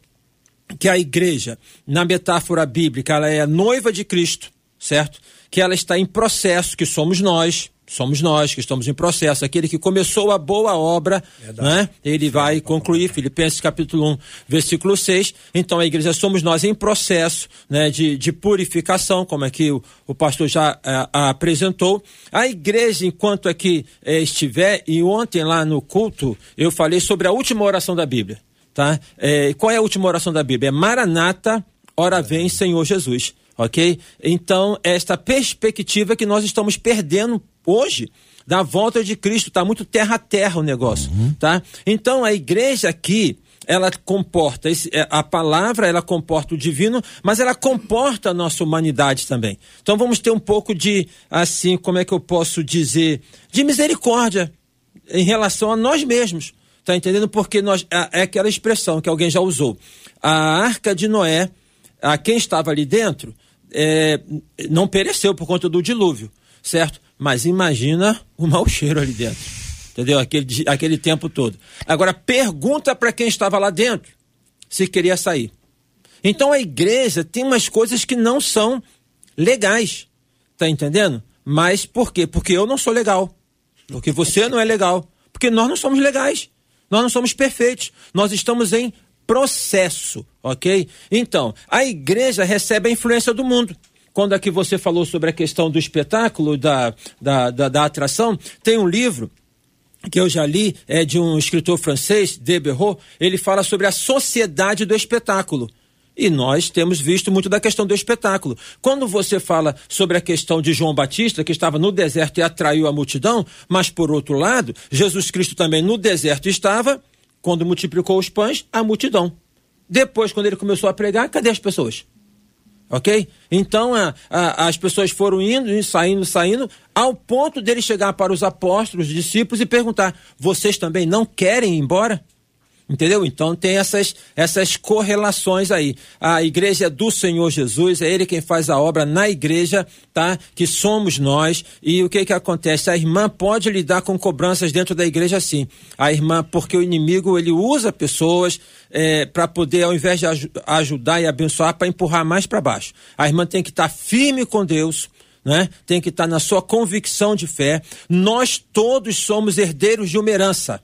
que a igreja, na metáfora bíblica, ela é a noiva de Cristo, certo? Que ela está em processo, que somos nós, somos nós que estamos em processo. Aquele que começou a boa obra, né? ele vai concluir. Filipenses capítulo 1, versículo 6. Então a igreja somos nós em processo né? de, de purificação, como aqui o, o pastor já eh, apresentou. A igreja, enquanto aqui eh, estiver, e ontem lá no culto, eu falei sobre a última oração da Bíblia. Tá? Eh, qual é a última oração da Bíblia? É Maranata, ora vem Senhor Jesus ok? Então, esta perspectiva que nós estamos perdendo hoje da volta de Cristo, está muito terra a terra o negócio, tá? Então, a igreja aqui, ela comporta esse, é, a palavra, ela comporta o divino, mas ela comporta a nossa humanidade também. Então vamos ter um pouco de, assim, como é que eu posso dizer, de misericórdia em relação a nós mesmos. Tá entendendo? Porque nós, é, é aquela expressão que alguém já usou. A arca de Noé, a quem estava ali dentro, é, não pereceu por conta do dilúvio, certo? Mas imagina o mau cheiro ali dentro, entendeu? Aquele, aquele tempo todo. Agora, pergunta para quem estava lá dentro se queria sair. Então a igreja tem umas coisas que não são legais, tá entendendo? Mas por quê? Porque eu não sou legal. Porque você não é legal. Porque nós não somos legais. Nós não somos perfeitos. Nós estamos em processo, ok? Então, a igreja recebe a influência do mundo. Quando aqui você falou sobre a questão do espetáculo, da, da, da, da atração, tem um livro que eu já li, é de um escritor francês, Deberot, ele fala sobre a sociedade do espetáculo. E nós temos visto muito da questão do espetáculo. Quando você fala sobre a questão de João Batista, que estava no deserto e atraiu a multidão, mas por outro lado, Jesus Cristo também no deserto estava quando multiplicou os pães, a multidão. Depois, quando ele começou a pregar, cadê as pessoas? Ok? Então a, a, as pessoas foram indo, saindo, saindo, ao ponto dele chegar para os apóstolos, discípulos e perguntar: vocês também não querem ir embora? Entendeu? Então tem essas, essas correlações aí. A igreja é do Senhor Jesus, é Ele quem faz a obra na igreja, tá? Que somos nós. E o que que acontece? A irmã pode lidar com cobranças dentro da igreja sim. A irmã, porque o inimigo ele usa pessoas é, para poder, ao invés de aj ajudar e abençoar, para empurrar mais para baixo. A irmã tem que estar tá firme com Deus. Né? Tem que estar tá na sua convicção de fé. Nós todos somos herdeiros de uma herança.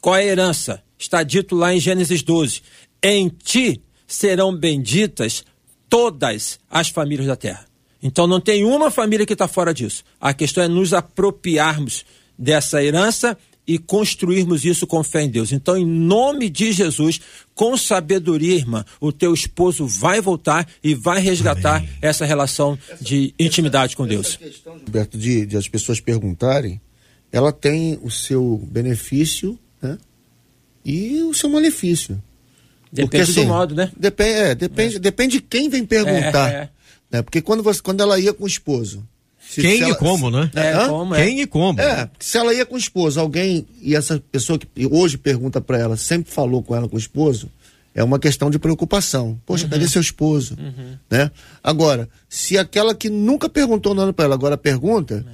Qual é a herança? Está dito lá em Gênesis 12: Em ti serão benditas todas as famílias da terra. Então não tem uma família que está fora disso. A questão é nos apropriarmos dessa herança e construirmos isso com fé em Deus. Então, em nome de Jesus, com sabedoria, irmã, o teu esposo vai voltar e vai resgatar Amém. essa relação de intimidade com Deus. Essa questão, Gilberto, de, de as pessoas perguntarem, ela tem o seu benefício? E o seu malefício. Depende Porque, assim, do modo, né? Depende, é, depende, é. depende de quem vem perguntar. É, é. Né? Porque quando, você, quando ela ia com o esposo. Quem e ela, como, né? É, como, é. Quem e como. É, se ela ia com o esposo, alguém, e essa pessoa que hoje pergunta para ela, sempre falou com ela com o esposo, é uma questão de preocupação. Poxa, uhum. cadê seu esposo? Uhum. Né? Agora, se aquela que nunca perguntou nada para ela agora pergunta,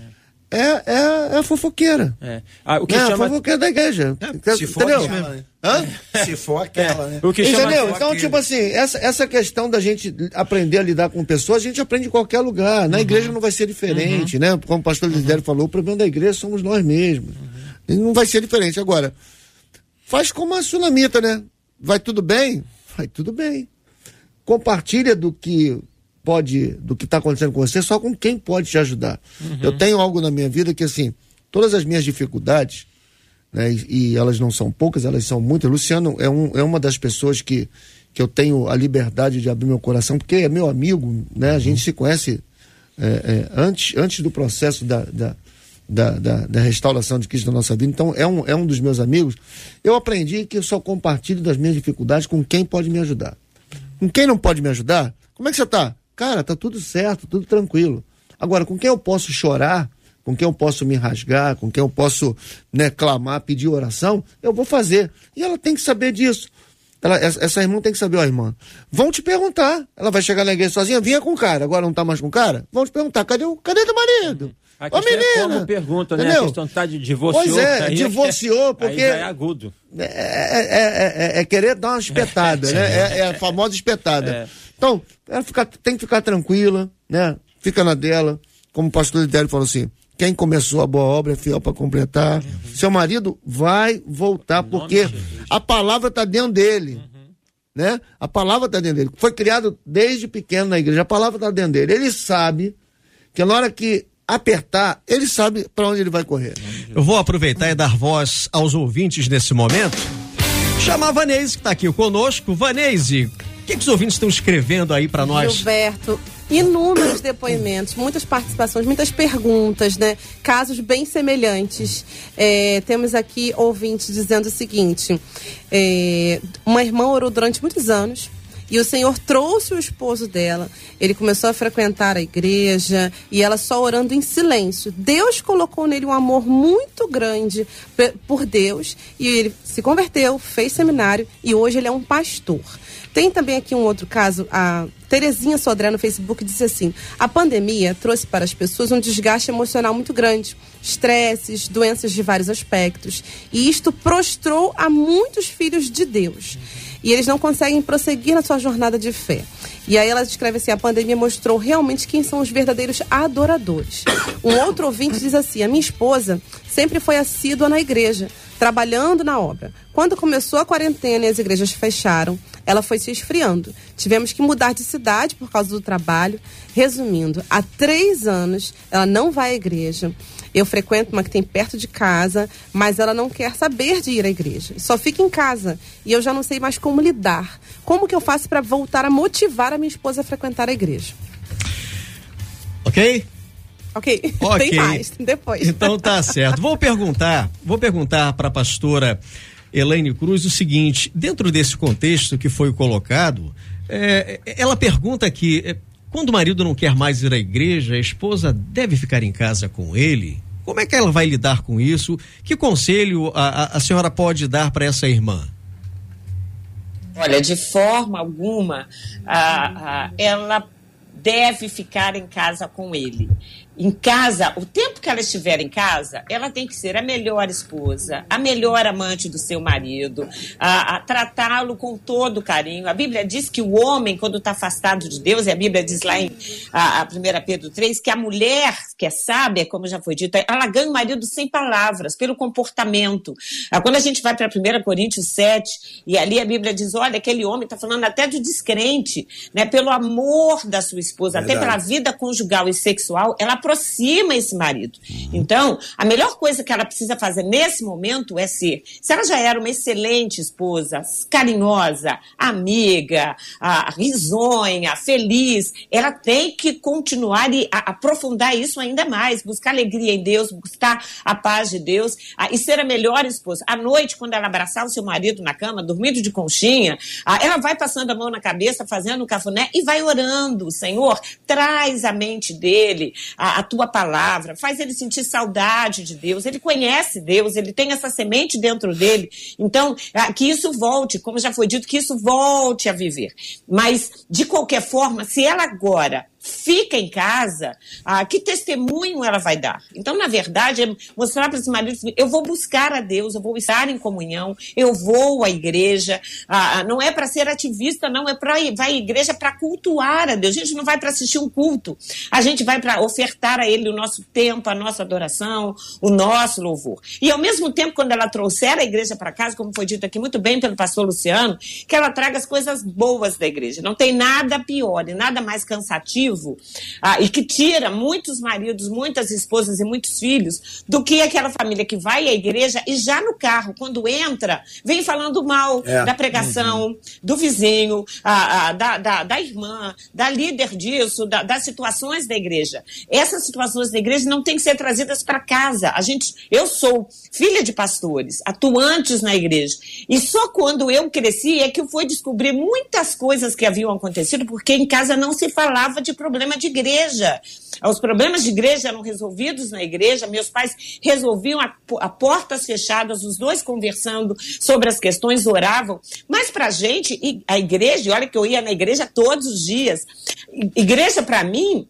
é é, é, é a fofoqueira. É. Ah, o que é chama... a fofoqueira da igreja. É, se for Entendeu? aquela, né? Hã? Se for aquela, é. né? O que Entendeu? Chama... Então, tipo assim, essa, essa questão da gente aprender a lidar com pessoas, a gente aprende em qualquer lugar. Na uhum. igreja não vai ser diferente, uhum. né? Como o pastor Lidério uhum. falou, o problema da igreja somos nós mesmos. Uhum. Não vai ser diferente. Agora, faz como a sunamita, né? Vai tudo bem? Vai tudo bem. Compartilha do que pode, do que está acontecendo com você, só com quem pode te ajudar. Uhum. Eu tenho algo na minha vida que, assim, todas as minhas dificuldades, né, e, e, elas não são poucas, elas são muitas. Luciano é, um, é uma das pessoas que, que eu tenho a liberdade de abrir meu coração, porque é meu amigo, né? A gente se conhece é, é, antes, antes do processo da, da, da, da, da restauração de Cristo na nossa vida. Então, é um, é um dos meus amigos. Eu aprendi que eu só compartilho das minhas dificuldades com quem pode me ajudar. Com quem não pode me ajudar, como é que você tá? Cara, tá tudo certo, tudo tranquilo. Agora, com quem eu posso chorar, com quem eu posso me rasgar, com quem eu posso né, clamar, pedir oração, eu vou fazer. E ela tem que saber disso. Ela, essa, essa irmã tem que saber, ó, irmã, vão te perguntar. Ela vai chegar na igreja sozinha, vinha com o cara, agora não tá mais com o cara? Vão te perguntar, cadê o, cadê teu marido? A Ô, questão é menina! como pergunta, né? Entendeu? A questão tá de divorciou. Pois é, aí (laughs) divorciou, porque- é agudo. É, é, é, é- é querer dar uma espetada, (laughs) né? É, é a famosa espetada. Então, ela fica- tem que ficar tranquila, né? Fica na dela. Como o pastor Lidério falou assim: quem começou a boa obra é fiel para completar. Seu marido vai voltar, porque a palavra está dentro dele. Né? A palavra está dentro dele. Foi criado desde pequeno na igreja, a palavra está dentro dele. Ele sabe que na hora que apertar, ele sabe para onde ele vai correr. Eu vou aproveitar e dar voz aos ouvintes nesse momento. Chamar a Vanese, que está aqui conosco. Vanese, que, que os ouvintes estão escrevendo aí para nós? Gilberto, inúmeros depoimentos, muitas participações, muitas perguntas, né? Casos bem semelhantes. É, temos aqui ouvintes dizendo o seguinte: é, uma irmã orou durante muitos anos. E o Senhor trouxe o esposo dela. Ele começou a frequentar a igreja e ela só orando em silêncio. Deus colocou nele um amor muito grande por Deus e ele se converteu, fez seminário e hoje ele é um pastor. Tem também aqui um outro caso, a Terezinha Sodré no Facebook disse assim: a pandemia trouxe para as pessoas um desgaste emocional muito grande, estresses, doenças de vários aspectos, e isto prostrou a muitos filhos de Deus. E eles não conseguem prosseguir na sua jornada de fé. E aí ela descreve assim: a pandemia mostrou realmente quem são os verdadeiros adoradores. Um outro ouvinte diz assim: a minha esposa sempre foi assídua na igreja, trabalhando na obra. Quando começou a quarentena e as igrejas fecharam, ela foi se esfriando. Tivemos que mudar de cidade por causa do trabalho. Resumindo, há três anos ela não vai à igreja. Eu frequento uma que tem perto de casa, mas ela não quer saber de ir à igreja. Só fica em casa. E eu já não sei mais como lidar. Como que eu faço para voltar a motivar a minha esposa a frequentar a igreja? Ok? Ok. (laughs) Ok. Tem mais, depois. Então tá (laughs) certo. Vou perguntar, vou perguntar para a pastora Elaine Cruz o seguinte: dentro desse contexto que foi colocado, é, ela pergunta aqui: é, quando o marido não quer mais ir à igreja, a esposa deve ficar em casa com ele? Como é que ela vai lidar com isso? Que conselho a, a, a senhora pode dar para essa irmã? Olha, de forma alguma, a- ela deve ficar em casa com ele. Em casa, o tempo que ela estiver em casa, ela tem que ser a melhor esposa, a melhor amante do seu marido, a, a tratá-lo com todo carinho. A Bíblia diz que o homem, quando está afastado de Deus, e a Bíblia diz lá em a, a 1 Pedro 3, que a mulher que é sábia, como já foi dito, ela ganha o marido sem palavras, pelo comportamento. Ah, Quando a gente vai para 1 Coríntios 7, e ali a Bíblia diz: olha, aquele homem está falando até do descrente, né? Pelo amor da sua esposa, até Verdade. pela vida conjugal e sexual, ela aproxima esse marido. Então, a melhor coisa que ela precisa fazer nesse momento é ser, se ela já era uma excelente esposa, carinhosa, amiga, ah, risonha, feliz, ela tem que continuar e a- aprofundar isso ainda mais, buscar alegria em Deus, buscar a paz de Deus ah, e ser a melhor esposa. À noite, quando ela abraçar o seu marido na cama, dormindo de conchinha, ah, ela vai passando a mão na cabeça, fazendo um cafuné e vai orando. Senhor, traz à mente dele a, a tua palavra, faz ele sentir saudade de Deus. Ele conhece Deus, ele tem essa semente dentro dele. Então, que isso volte, como já foi dito, que isso volte a viver. Mas, de qualquer forma, se ela agora fica em casa, ah, que testemunho ela vai dar? Então, na verdade, é mostrar para esse marido, assim, eu vou buscar a Deus, eu vou estar em comunhão, eu vou à igreja, ah, não é para ser ativista, não, é para ir, à igreja para cultuar a Deus. A gente não vai para assistir um culto, a gente vai para ofertar a Ele o nosso tempo, a nossa adoração, o nosso louvor. E ao mesmo tempo, quando ela trouxer a igreja para casa, como foi dito aqui muito bem pelo pastor Luciano, que ela traga as coisas boas da igreja. Não tem nada pior e nada mais cansativo ah, e que tira muitos maridos, muitas esposas e muitos filhos do que aquela família que vai à igreja e já no carro, quando entra, vem falando mal É. da pregação, do vizinho, ah, ah, da, da, da irmã, da líder disso, da- das situações da igreja. Essas situações da igreja não têm que ser trazidas para casa. A gente, eu sou filha de pastores, atuantes na igreja. E só quando eu cresci é que eu fui descobrir muitas coisas que haviam acontecido, porque em casa não se falava de problema de igreja. Os problemas de igreja eram resolvidos na igreja, meus pais resolviam a, a portas fechadas, os dois conversando sobre as questões, oravam. Mas pra gente, e a igreja, olha que eu ia na igreja todos os dias, igreja pra mim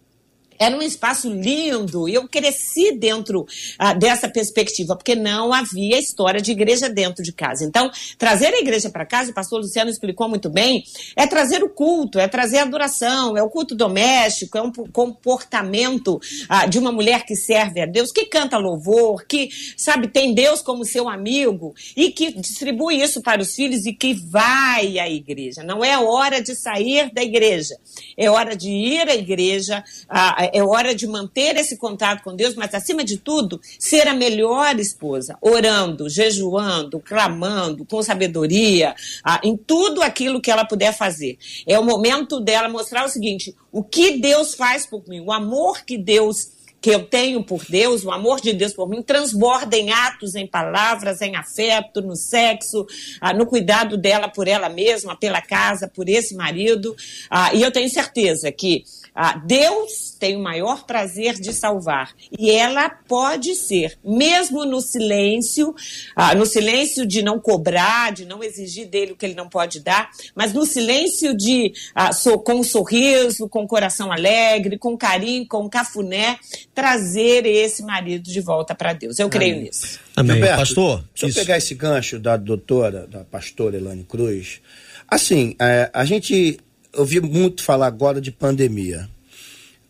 era um espaço lindo e eu cresci dentro ah, dessa perspectiva, porque não havia história de igreja dentro de casa. Então, trazer a igreja para casa, o pastor Luciano explicou muito bem, é trazer o culto, é trazer a adoração, é o culto doméstico, é um po- comportamento ah, de uma mulher que serve a Deus, que canta louvor, que, sabe, tem Deus como seu amigo e que distribui isso para os filhos e que vai à igreja. Não é hora de sair da igreja, é hora de ir à igreja, ah, é hora de manter esse contato com Deus, mas acima de tudo, ser a melhor esposa, orando, jejuando, clamando, com sabedoria, ah, em tudo aquilo que ela puder fazer. É o momento dela mostrar o seguinte: o que Deus faz por mim, o amor que Deus que eu tenho por Deus, o amor de Deus por mim, transborda em atos, em palavras, em afeto, no sexo, ah, no cuidado dela por ela mesma, pela casa, por esse marido. Ah, e eu tenho certeza que ah, Deus tem o maior prazer de salvar. E ela pode ser, mesmo no silêncio, ah, no silêncio de não cobrar, de não exigir dele o que ele não pode dar, mas no silêncio de, ah, so- com um sorriso, com o coração alegre, com carinho, com cafuné, trazer esse marido de volta para Deus. Eu creio Amém. nisso. Amém. Gilberto, Pastor, Deixa eu isso. pegar esse gancho da doutora, da pastora Elane Cruz. Assim, é, a gente ouviu muito falar agora de pandemia.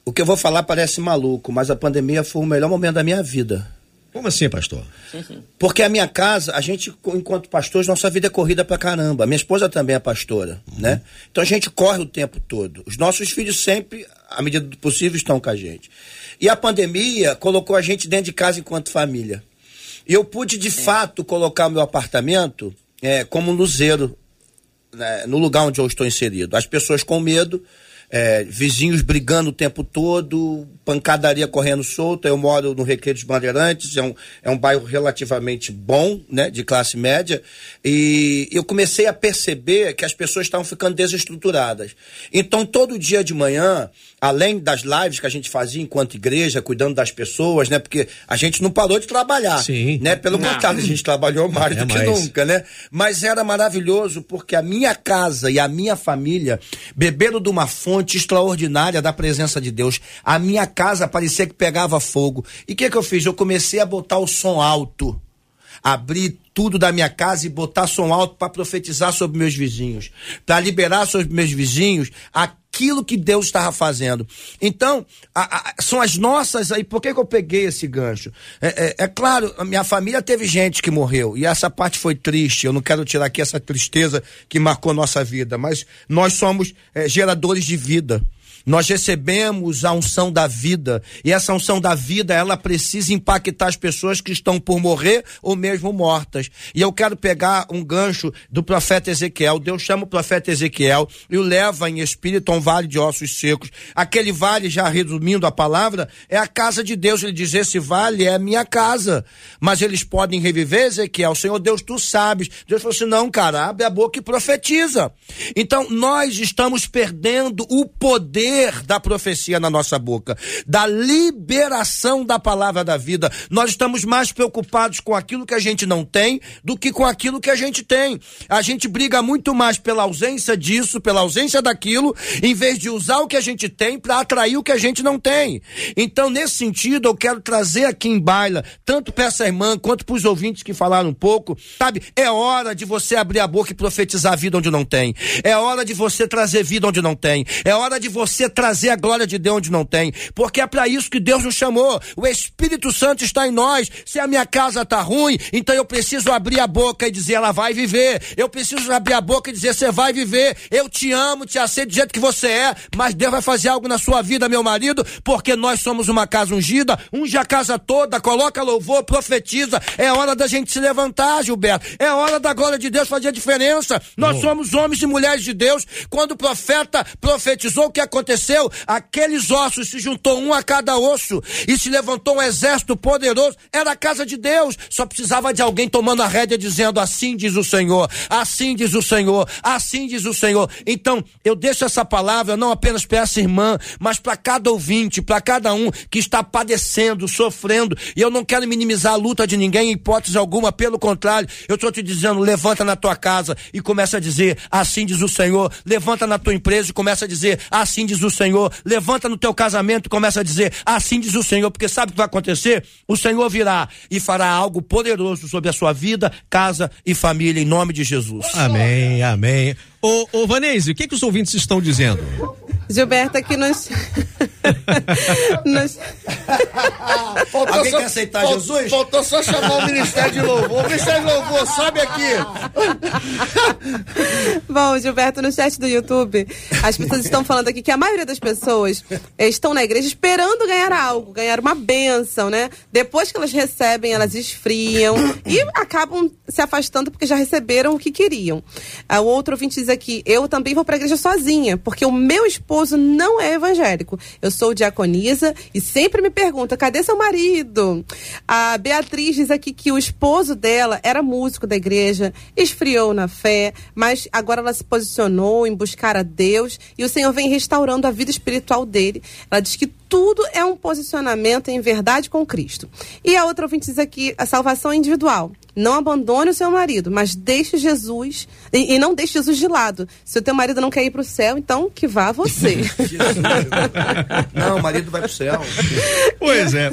O que eu vou falar parece maluco, mas a pandemia foi o melhor momento da minha vida. Como assim, pastor? Porque a minha casa, a gente, enquanto pastores, nossa vida é corrida pra caramba. Minha esposa também é pastora, né? Então a gente corre o tempo todo. Os nossos filhos sempre, à medida do possível, estão com a gente. E a pandemia colocou a gente dentro de casa enquanto família. E eu pude, de fato, colocar o meu apartamento é, como um luzeiro né, no lugar onde eu estou inserido. As pessoas com medo, é, vizinhos brigando o tempo todo, pancadaria correndo solta. Eu moro no Recreio dos Bandeirantes, é um, é um bairro relativamente bom, né, de classe média, e eu comecei a perceber que as pessoas estavam ficando desestruturadas. Então, todo dia de manhã, além das lives que a gente fazia enquanto igreja, cuidando das pessoas, né, porque a gente não parou de trabalhar, Sim. né, pelo Não. contrário, a gente trabalhou (laughs) mais É do que mais. nunca né? Mas era maravilhoso porque a minha casa e a minha família beberam de uma fonte extraordinária da presença de Deus. A minha casa parecia que pegava fogo. E o que, que eu fiz? Eu comecei a botar o som alto. Abrir tudo da minha casa e botar som alto para profetizar sobre meus vizinhos, para liberar sobre meus vizinhos aquilo que Deus estava fazendo. Então, a- a- são as nossas aí. Por que, que eu peguei esse gancho? É, é- é claro, a minha família teve gente que morreu e essa parte foi triste. Eu não quero tirar aqui essa tristeza que marcou nossa vida, mas nós somos é, geradores de vida. Nós recebemos a unção da vida e essa unção da vida ela precisa impactar as pessoas que estão por morrer ou mesmo mortas. E eu quero pegar um gancho do profeta Ezequiel. Deus chama o profeta Ezequiel e o leva em espírito a um vale de ossos secos. Aquele vale, já resumindo a palavra, é a casa de Deus. Ele diz: Esse vale é a minha casa. Mas eles podem reviver, Ezequiel. Senhor Deus, tu sabes. Deus falou assim: Não, cara, abre a boca e profetiza. Então nós estamos perdendo o poder da profecia na nossa boca, da liberação da palavra da vida. Nós estamos mais preocupados com aquilo que a gente não tem do que com aquilo que a gente tem. A gente briga muito mais pela ausência disso, pela ausência daquilo, em vez de usar o que a gente tem para atrair o que a gente não tem. Então, nesse sentido, eu quero trazer aqui em baila, tanto para essa irmã quanto para os ouvintes que falaram um pouco, sabe? É hora de você abrir a boca e profetizar vida onde não tem. É hora de você trazer vida onde não tem. É hora de você você trazer a glória de Deus onde não tem, porque é para isso que Deus nos chamou. O Espírito Santo está em nós. Se a minha casa tá ruim, então eu preciso abrir a boca e dizer ela vai viver. Eu preciso abrir a boca e dizer você vai viver. Eu te amo, te aceito do jeito que você é, mas Deus vai fazer algo na sua vida, meu marido, porque nós somos uma casa ungida, unge a casa toda, coloca louvor, profetiza. É hora da gente se levantar, Gilberto. É hora da glória de Deus fazer a diferença. Nós Bom. somos homens e mulheres de Deus. Quando o profeta profetizou o que aconteceu, aqueles ossos se juntou um a cada osso e se levantou um exército poderoso. Era a casa de Deus. Só precisava de alguém tomando a rédea dizendo: Assim diz o Senhor, assim diz o Senhor, assim diz o Senhor. Então, eu deixo essa palavra não apenas para essa irmã, mas para cada ouvinte, para cada um que está padecendo, sofrendo. E eu não quero minimizar a luta de ninguém em hipótese alguma, pelo contrário, eu estou te dizendo: levanta na tua casa e começa a dizer: Assim diz o Senhor. Levanta na tua empresa e começa a dizer: Assim diz o Senhor. Levanta no teu casamento e começa a dizer: Assim diz o Senhor. Porque sabe o que vai acontecer? O Senhor virá e fará algo poderoso sobre a sua vida, casa e família, em nome de Jesus. Amém, amém. Ô, ô Vanese, o que, que os ouvintes estão dizendo? Gilberto aqui nos. (laughs) nos... Faltou Alguém só- quer aceitar Jesus? Faltou só chamar o Ministério de Louvor. O Ministério de Louvor, sobe aqui. (laughs) Bom, Gilberto, no chat do YouTube, as pessoas estão falando aqui que a maioria das pessoas estão na igreja esperando ganhar algo, ganhar uma bênção, né? Depois que elas recebem, elas esfriam e acabam se afastando porque já receberam o que queriam. Ah, O outro ouvinte diz aqui: eu também vou para a igreja sozinha, porque o meu esposo não é evangélico. Eu sou diaconisa e sempre me pergunta: cadê seu marido? A Beatriz diz aqui que o esposo dela era músico da igreja, esfriou na fé, mas agora ela se posicionou em buscar a Deus e o Senhor vem restaurando a vida espiritual dele. Ela diz que tudo é um posicionamento em verdade com Cristo. E a outra ouvinte diz aqui: a salvação é individual. Não abandone o seu marido, mas deixe Jesus e, e não deixe Jesus de lado. Se o teu marido não quer ir para o céu, então que vá você. (laughs) Não, o marido vai pro céu. Pois é.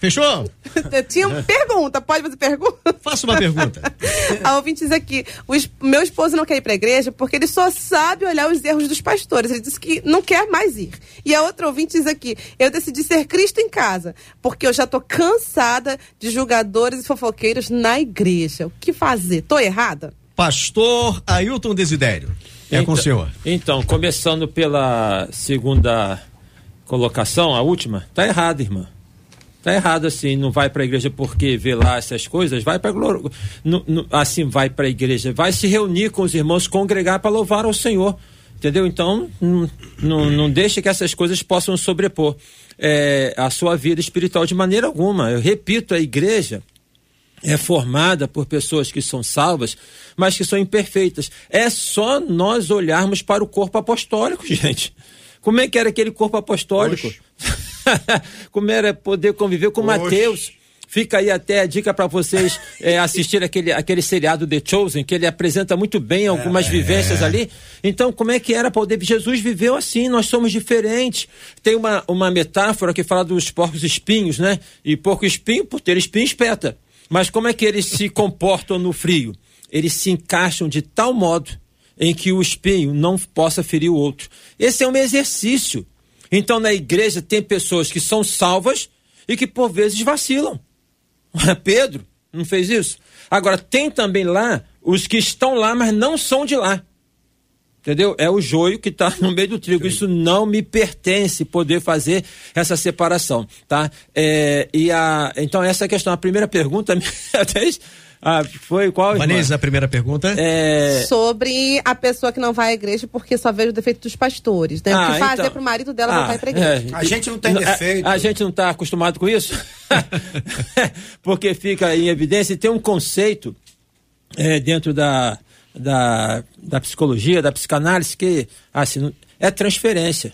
Fechou? (laughs) Eu tinha uma pergunta, pode fazer pergunta? Faça uma pergunta. (laughs) A ouvinte diz aqui: o es- meu esposo não quer ir para a igreja porque ele só sabe olhar os erros dos pastores. Ele disse que não quer mais ir. E a outra ouvinte diz aqui: eu decidi ser Cristo em casa porque eu já tô cansada de julgadores e fofoqueiros na igreja. O que fazer? Tô errada? Pastor Ailton Desidério. É com o senhor. Então, começando pela segunda colocação, a última, tá errado, irmã. Tá errado assim, não vai para a igreja porque vê lá essas coisas, vai para assim, vai para a igreja, vai se reunir com os irmãos, congregar para louvar ao Senhor. Entendeu? Então, não, não, não deixe que essas coisas possam sobrepor é, a sua vida espiritual de maneira alguma. Eu repito, a igreja é formada por pessoas que são salvas, mas que são imperfeitas. É só nós olharmos para o corpo apostólico, (laughs) gente. Como é que era aquele corpo apostólico? (laughs) Como era poder conviver com Mateus? Fica aí até a dica para vocês é, (laughs) assistir aquele, aquele seriado The Chosen, que ele apresenta muito bem algumas vivências ali. Então, como é que era poder? Jesus viveu assim, nós somos diferentes. Tem uma, uma metáfora que fala dos porcos espinhos, né? E porco espinho, por ter espinho, espeta. Mas como é que eles se (laughs) comportam no frio? Eles se encaixam de tal modo em que o espinho não possa ferir o outro. Esse é um exercício. Então, na igreja, tem pessoas que são salvas e que por vezes vacilam. (laughs) Pedro não fez isso? Agora, tem também lá os que estão lá, mas não são de lá. Entendeu? É o joio que está no meio do trigo. Isso não me pertence poder fazer essa separação, tá? É, e a, então, essa é a questão. A primeira pergunta, (laughs) até ah, foi qual? Vanessa, a primeira pergunta. É, Sobre a pessoa que não vai à igreja porque só vê o defeito dos pastores, né? o Ah, que fazer então- pro marido dela Ah, voltar pra igreja. é. A gente não tem A- defeito. A, gente não está acostumado com isso? (laughs) Porque fica em evidência e tem um conceito é, dentro da, da, da psicologia, da psicanálise, que assim, é transferência.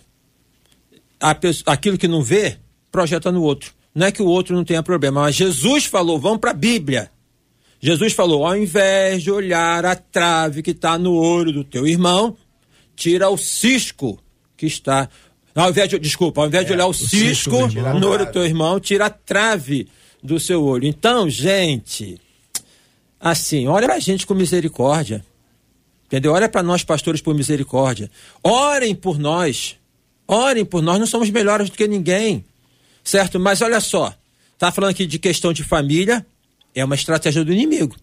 A pessoa- aquilo que não vê, projeta no outro. Não é que o outro não tenha problema, mas Jesus falou, vamos para a Bíblia. Jesus falou, ao invés de olhar a trave que está no olho do teu irmão, tira o cisco que está. Ao invés de, desculpa, ao invés de olhar o, cisco cisco irmão. no olho do teu irmão, tira a trave do seu olho. Então, gente, assim, olha pra gente com misericórdia. Entendeu? Olha para nós, pastores, por misericórdia. Orem por nós. Orem por nós, não somos melhores do que ninguém. Certo? Mas olha só, tá falando aqui de questão de família, é uma estratégia do inimigo.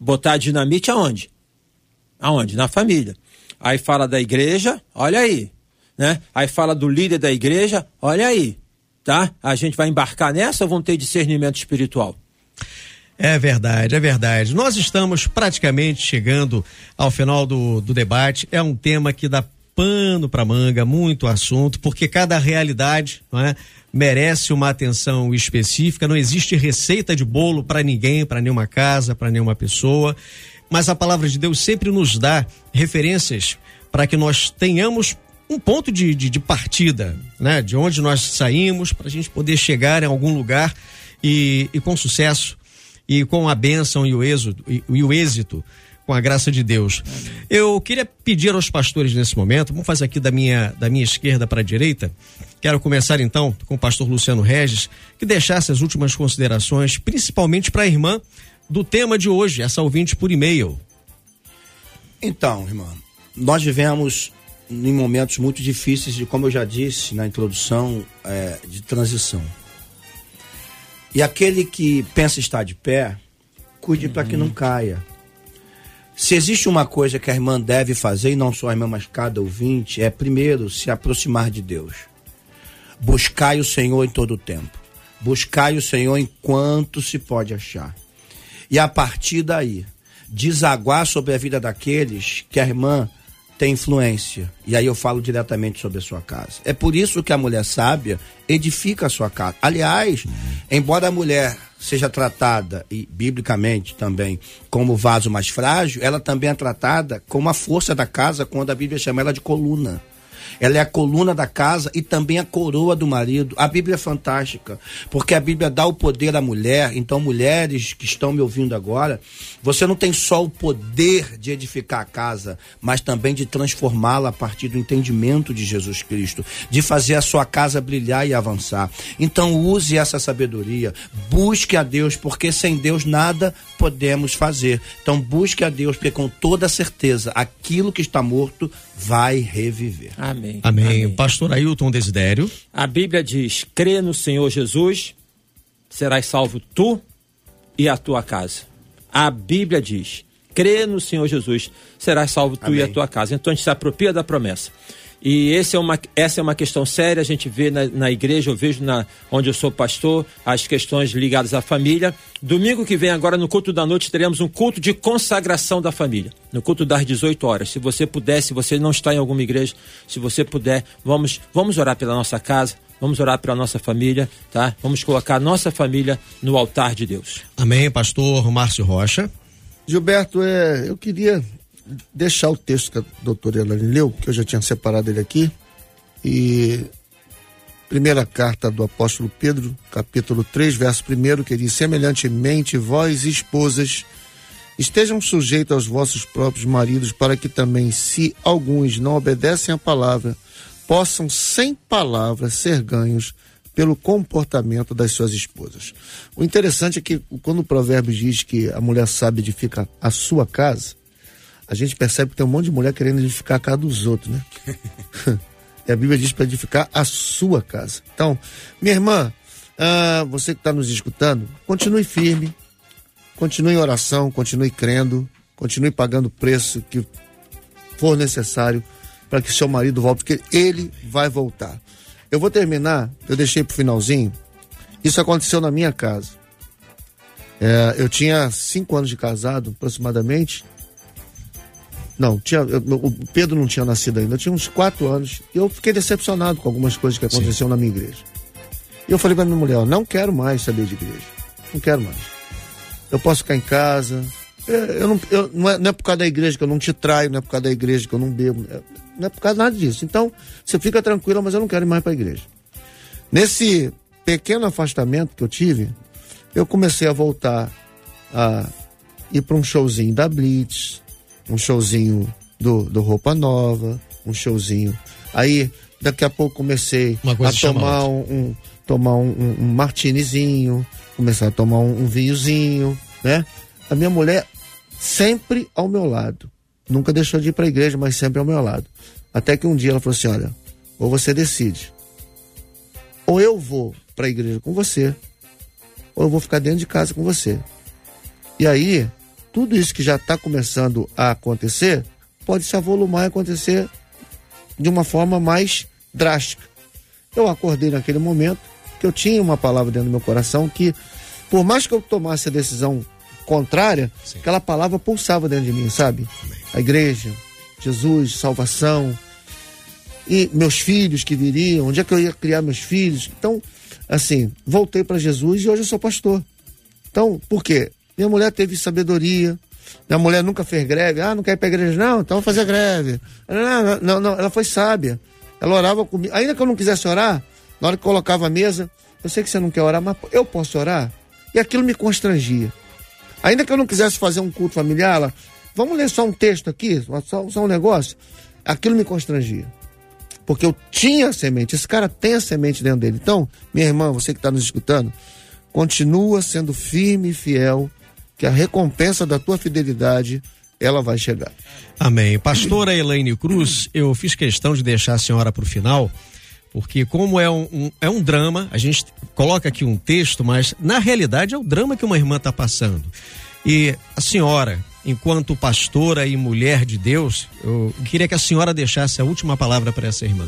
Botar dinamite aonde? Aonde? Na família. Aí fala da igreja, olha aí, né? Aí fala do líder da igreja, olha aí, tá? A gente vai embarcar nessa ou vão ter discernimento espiritual? É verdade, é verdade. Nós estamos praticamente chegando ao final do, do debate. É um tema que dá pano para manga, muito assunto, porque cada realidade não é, merece uma atenção específica. Não existe receita de bolo para ninguém, para nenhuma casa, para nenhuma pessoa. Mas a palavra de Deus sempre nos dá referências para que nós tenhamos um ponto de, de, de partida, né? De onde nós saímos, para a gente poder chegar em algum lugar e, e com sucesso e com a bênção e o êxito, e, e o êxito com a graça de Deus. Eu queria pedir aos pastores nesse momento, vamos fazer aqui da minha, da minha esquerda para a direita. Quero começar então com o pastor Luciano Regis, que deixasse as últimas considerações, principalmente para a irmã, do tema de hoje, essa ouvinte por e-mail. Então, irmã, nós vivemos em momentos muito difíceis de, como eu já disse na introdução, é, de transição. E aquele que pensa estar de pé, cuide uhum. para que não caia. Se existe uma coisa que a irmã deve fazer, e não só a irmã, mas cada ouvinte, é primeiro se aproximar de Deus. Buscai o Senhor em todo o tempo. Buscai o Senhor enquanto se pode achar. E a partir daí, desaguar sobre a vida daqueles que a irmã tem influência. E aí eu falo diretamente sobre a sua casa. É por isso que a mulher sábia edifica a sua casa. Aliás, embora a mulher seja tratada, e biblicamente também, como vaso mais frágil, ela também é tratada como a força da casa, quando a Bíblia chama ela de coluna. Ela é a coluna da casa e também a coroa do marido. A Bíblia é fantástica, porque a Bíblia dá o poder à mulher. Então, mulheres que estão me ouvindo agora, você não tem só o poder de edificar a casa, mas também de transformá-la a partir do entendimento de Jesus Cristo, de fazer a sua casa brilhar e avançar. Então, use essa sabedoria, busque a Deus, porque sem Deus nada podemos fazer. Então, busque a Deus, porque com toda certeza aquilo que está morto vai reviver. Amém. Amém. Amém. Pastor Ailton Desidério. A Bíblia diz: crê no Senhor Jesus, serás salvo tu e a tua casa. A Bíblia diz: crê no Senhor Jesus, serás salvo tu Amém. e a tua casa. Então a gente se apropria da promessa. E esse é uma, essa é uma questão séria, a gente vê na, na igreja, eu vejo na, onde eu sou pastor, as questões ligadas à família. Domingo que vem, agora no culto da noite, teremos um culto de consagração da família. No culto das 18 horas. Se você puder, se você não está em alguma igreja, se você puder, vamos, vamos orar pela nossa casa, Vamos orar pela nossa família, tá? Vamos colocar a nossa família no altar de Deus. Amém, pastor Márcio Rocha. Gilberto, é, eu queria deixar o texto que a doutora Elaine leu, que eu já tinha separado ele aqui. E primeira carta do apóstolo Pedro, capítulo 3, verso 1, que diz: Semelhantemente, vós, esposas, estejam sujeitos aos vossos próprios maridos, para que também, se alguns não obedecem à palavra, possam, sem palavras, ser ganhos pelo comportamento das suas esposas. O interessante é que quando o provérbio diz que a mulher sabe edificar a sua casa, a gente percebe que tem um monte de mulher querendo edificar a casa dos outros, né? (laughs) e a Bíblia diz para edificar a sua casa. Então, minha irmã, ah, você que está nos escutando, continue firme, continue em oração, continue crendo, continue pagando o preço que for necessário para que seu marido volte, porque ele vai voltar. Eu vou terminar, eu deixei para o finalzinho. Isso aconteceu na minha casa. É, eu tinha cinco anos de casado, aproximadamente, não, tinha, o Pedro não tinha nascido ainda, eu tinha uns quatro anos. E eu fiquei decepcionado com algumas coisas que aconteceram na minha igreja. E eu falei para minha mulher: não quero mais saber de igreja. Não quero mais. Eu posso ficar em casa. É, eu não, eu, não, é, não é por causa da igreja que eu não te traio, não é por causa da igreja que eu não bebo. É, não é por causa nada disso. Então, você fica tranquila, mas eu não quero ir mais para a igreja. Nesse pequeno afastamento que eu tive, eu comecei a voltar a ir para um showzinho da Blitz, um showzinho do, do Roupa Nova, um showzinho. Aí, daqui a pouco comecei a tomar um, um, tomar um, um, um martinizinho, começar a tomar um, um vinhozinho, né? A minha mulher sempre ao meu lado. Nunca deixou de ir para a igreja, mas sempre ao meu lado. Até que um dia ela falou assim: olha, ou você decide. Ou eu vou para a igreja com você, ou eu vou ficar dentro de casa com você. E aí, tudo isso que já está começando a acontecer, pode se avolumar e acontecer de uma forma mais drástica. Eu acordei naquele momento que eu tinha uma palavra dentro do meu coração que, por mais que eu tomasse a decisão contrária, Sim. aquela palavra pulsava dentro de mim, sabe? A igreja, Jesus, salvação, e meus filhos que viriam, onde é que eu ia criar meus filhos. Então, assim, voltei para Jesus e hoje eu sou pastor. Então, por quê? Minha mulher teve sabedoria, minha mulher nunca fez greve. Ah, não quer ir pra igreja? Não, então vamos fazer greve. Não, não, não, ela foi sábia. Ela orava comigo. Ainda que eu não quisesse orar, na hora que colocava a mesa, eu sei que você não quer orar, mas eu posso orar? E aquilo me constrangia. Ainda que eu não quisesse fazer um culto familiar, ela, vamos ler só um texto aqui, só, só um negócio. Aquilo me constrangia. Porque eu tinha a semente, esse cara tem a semente dentro dele. Então, minha irmã, você que está nos escutando, continua sendo firme e fiel que a recompensa da tua fidelidade ela vai chegar. Amém. Pastora Elaine Cruz, eu fiz questão de deixar a senhora para o final, porque como é um, um, é um drama, a gente coloca aqui um texto, mas na realidade é o drama que uma irmã está passando. E a senhora, enquanto pastora e mulher de Deus, eu queria que a senhora deixasse a última palavra para essa irmã.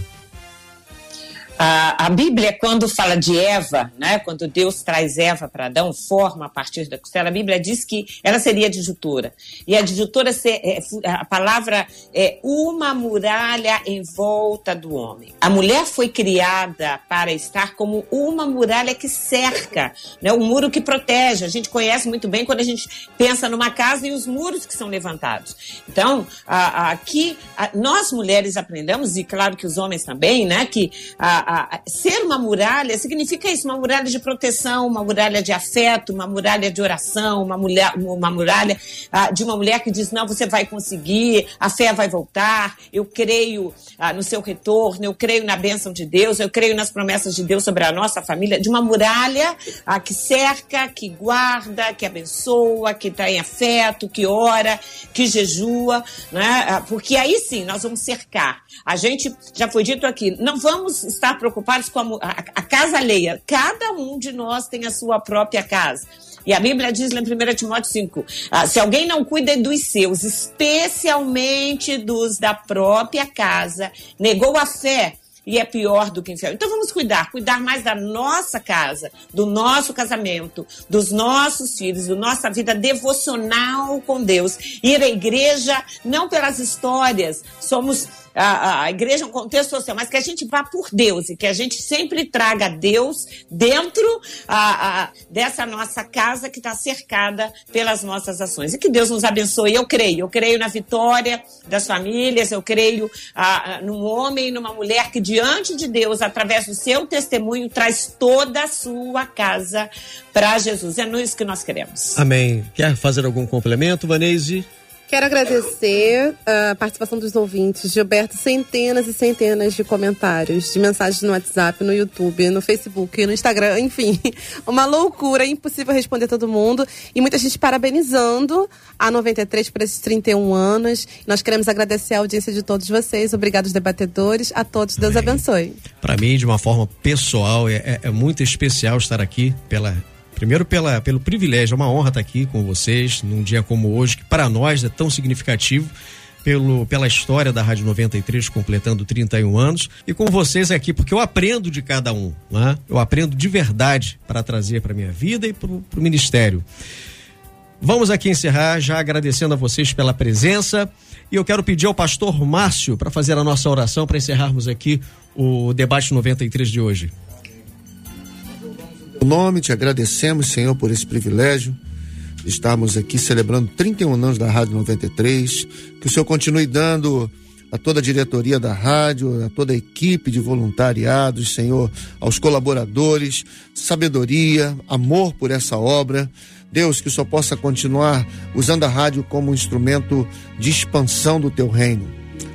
A, a, Bíblia, quando fala de Eva, né, quando Deus traz Eva para Adão, forma a partir da costela, a Bíblia diz que ela seria disjutora. E a disjutora, é, a palavra é uma muralha em volta do homem. A mulher foi criada para estar como uma muralha que cerca, né, um muro que protege. A gente conhece muito bem quando a gente pensa numa casa e os muros que são levantados. Então, aqui, nós mulheres aprendemos, e claro que os homens também, né, que a, a, ser uma muralha significa isso, uma muralha de proteção, uma muralha de afeto, uma muralha de oração, uma, mulher, uma muralha ah, de uma mulher que diz, não, você vai conseguir, a fé vai voltar, eu creio ah, no seu retorno, eu creio na bênção de Deus, eu creio nas promessas de Deus sobre a nossa família, de uma muralha ah, que cerca, que guarda, que abençoa, que está em afeto, que ora, que jejua, né? Porque aí sim nós vamos cercar. A gente, já foi dito aqui, não vamos estar preocupados com a, a, a casa alheia. Cada um de nós tem a sua própria casa. E a Bíblia diz lá em 1 Timóteo 5: ah, se alguém não cuida dos seus, especialmente dos da própria casa, negou a fé e é pior do que infiel. Então vamos cuidar, cuidar mais da nossa casa, do nosso casamento, dos nossos filhos, da nossa vida devocional com Deus. Ir à igreja não pelas histórias, somos a, a igreja é um contexto social, mas que a gente vá por Deus e que a gente sempre traga Deus dentro a, a, dessa nossa casa que está cercada pelas nossas ações. E que Deus nos abençoe. Eu creio, eu creio na vitória das famílias, eu creio a, num homem e numa mulher que, diante de Deus, através do seu testemunho, traz toda a sua casa para Jesus. É nisso que nós queremos. Amém. Quer fazer algum complemento, Vanese? Quero agradecer a participação dos ouvintes. Gilberto, centenas e centenas de comentários, de mensagens no WhatsApp, no YouTube, no Facebook, no Instagram, (laughs) enfim. Uma loucura, impossível responder todo mundo. E muita gente parabenizando a 93 por esses 31 anos. Nós queremos agradecer a audiência de todos vocês. Obrigado, debatedores. A todos, Deus Amém. abençoe. Para mim, de uma forma pessoal, é, é, é muito especial estar aqui pela Primeiro pela, pelo privilégio, é uma honra estar aqui com vocês num dia como hoje, que para nós é tão significativo. Pelo, pela história da Rádio 93 completando 31 anos e com vocês aqui, porque eu aprendo de cada um, né? eu aprendo de verdade para trazer para minha vida e para o ministério. Vamos aqui encerrar já agradecendo a vocês pela presença e eu quero pedir ao pastor Márcio para fazer a nossa oração para encerrarmos aqui o debate 93 de hoje. O nome te agradecemos, Senhor, por esse privilégio de estarmos aqui celebrando 31 anos da Rádio 93. Que o Senhor continue dando a toda a diretoria da rádio, a toda a equipe de voluntariados, Senhor, aos colaboradores, sabedoria, amor por essa obra. Deus, que o Senhor possa continuar usando a rádio como um instrumento de expansão do teu reino.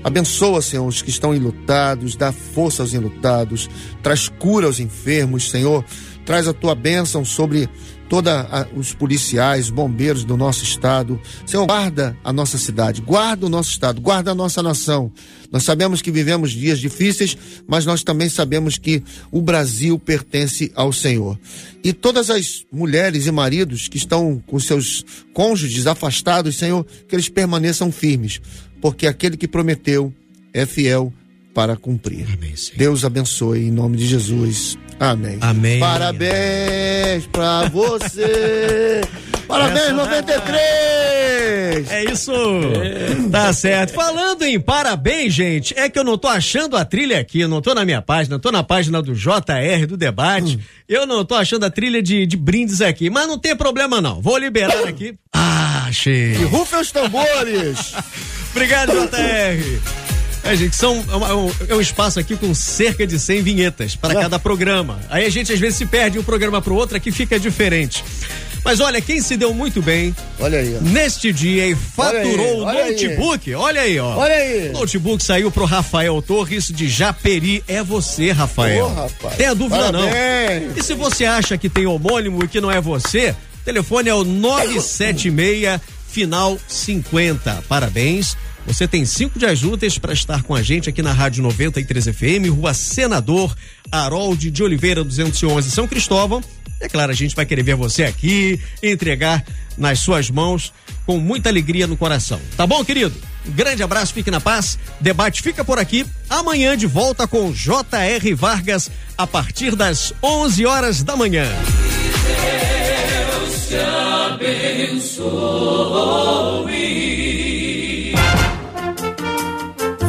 Abençoa, Senhor, os que estão enlutados, dá força aos enlutados, traz cura aos enfermos, Senhor traz a tua bênção sobre todos os policiais, bombeiros do nosso estado. Senhor, guarda a nossa cidade, guarda o nosso estado, guarda a nossa nação. Nós sabemos que vivemos dias difíceis, mas nós também sabemos que o Brasil pertence ao Senhor. E todas as mulheres e maridos que estão com seus cônjuges afastados, Senhor, que eles permaneçam firmes, porque aquele que prometeu é fiel para cumprir. Amém, Deus abençoe em nome de Jesus. Amém. Amém. Parabéns pra você. (laughs) Parabéns, Essa... 93! É isso! É. Tá certo. Falando em parabéns, gente, é que eu não tô achando a trilha aqui, não tô na minha página, tô na página do JR do debate. Hum. Eu não tô achando a trilha de, de brindes aqui, mas não tem problema não. Vou liberar aqui. Ah, achei. E rufem os tambores! (laughs) Obrigado, JR. É, gente, são, é, um, é um espaço aqui com cerca de 100 vinhetas para cada programa. Aí a gente às vezes se perde um programa para o outro, aqui fica diferente. Mas olha, quem se deu muito bem olha aí, ó. neste dia e faturou o notebook. Aí. Olha aí, ó. Olha aí. O notebook saiu pro Rafael Torres de Japeri. É você, Rafael. Oh, rapaz. Tem a dúvida Parabéns. não. E se você acha que tem homônimo e que não é você, telefone é o 976 final 50. Parabéns. Você tem cinco dias úteis para estar com a gente aqui na Rádio 93 FM, Rua Senador Harold de Oliveira 211, São Cristóvão. É claro, a gente vai querer ver você aqui, entregar nas suas mãos com muita alegria no coração. Tá bom, querido? Um grande abraço, fique na paz. Debate fica por aqui. Amanhã de volta com J.R. Vargas a partir das 11 horas da manhã. Deus te abençoe.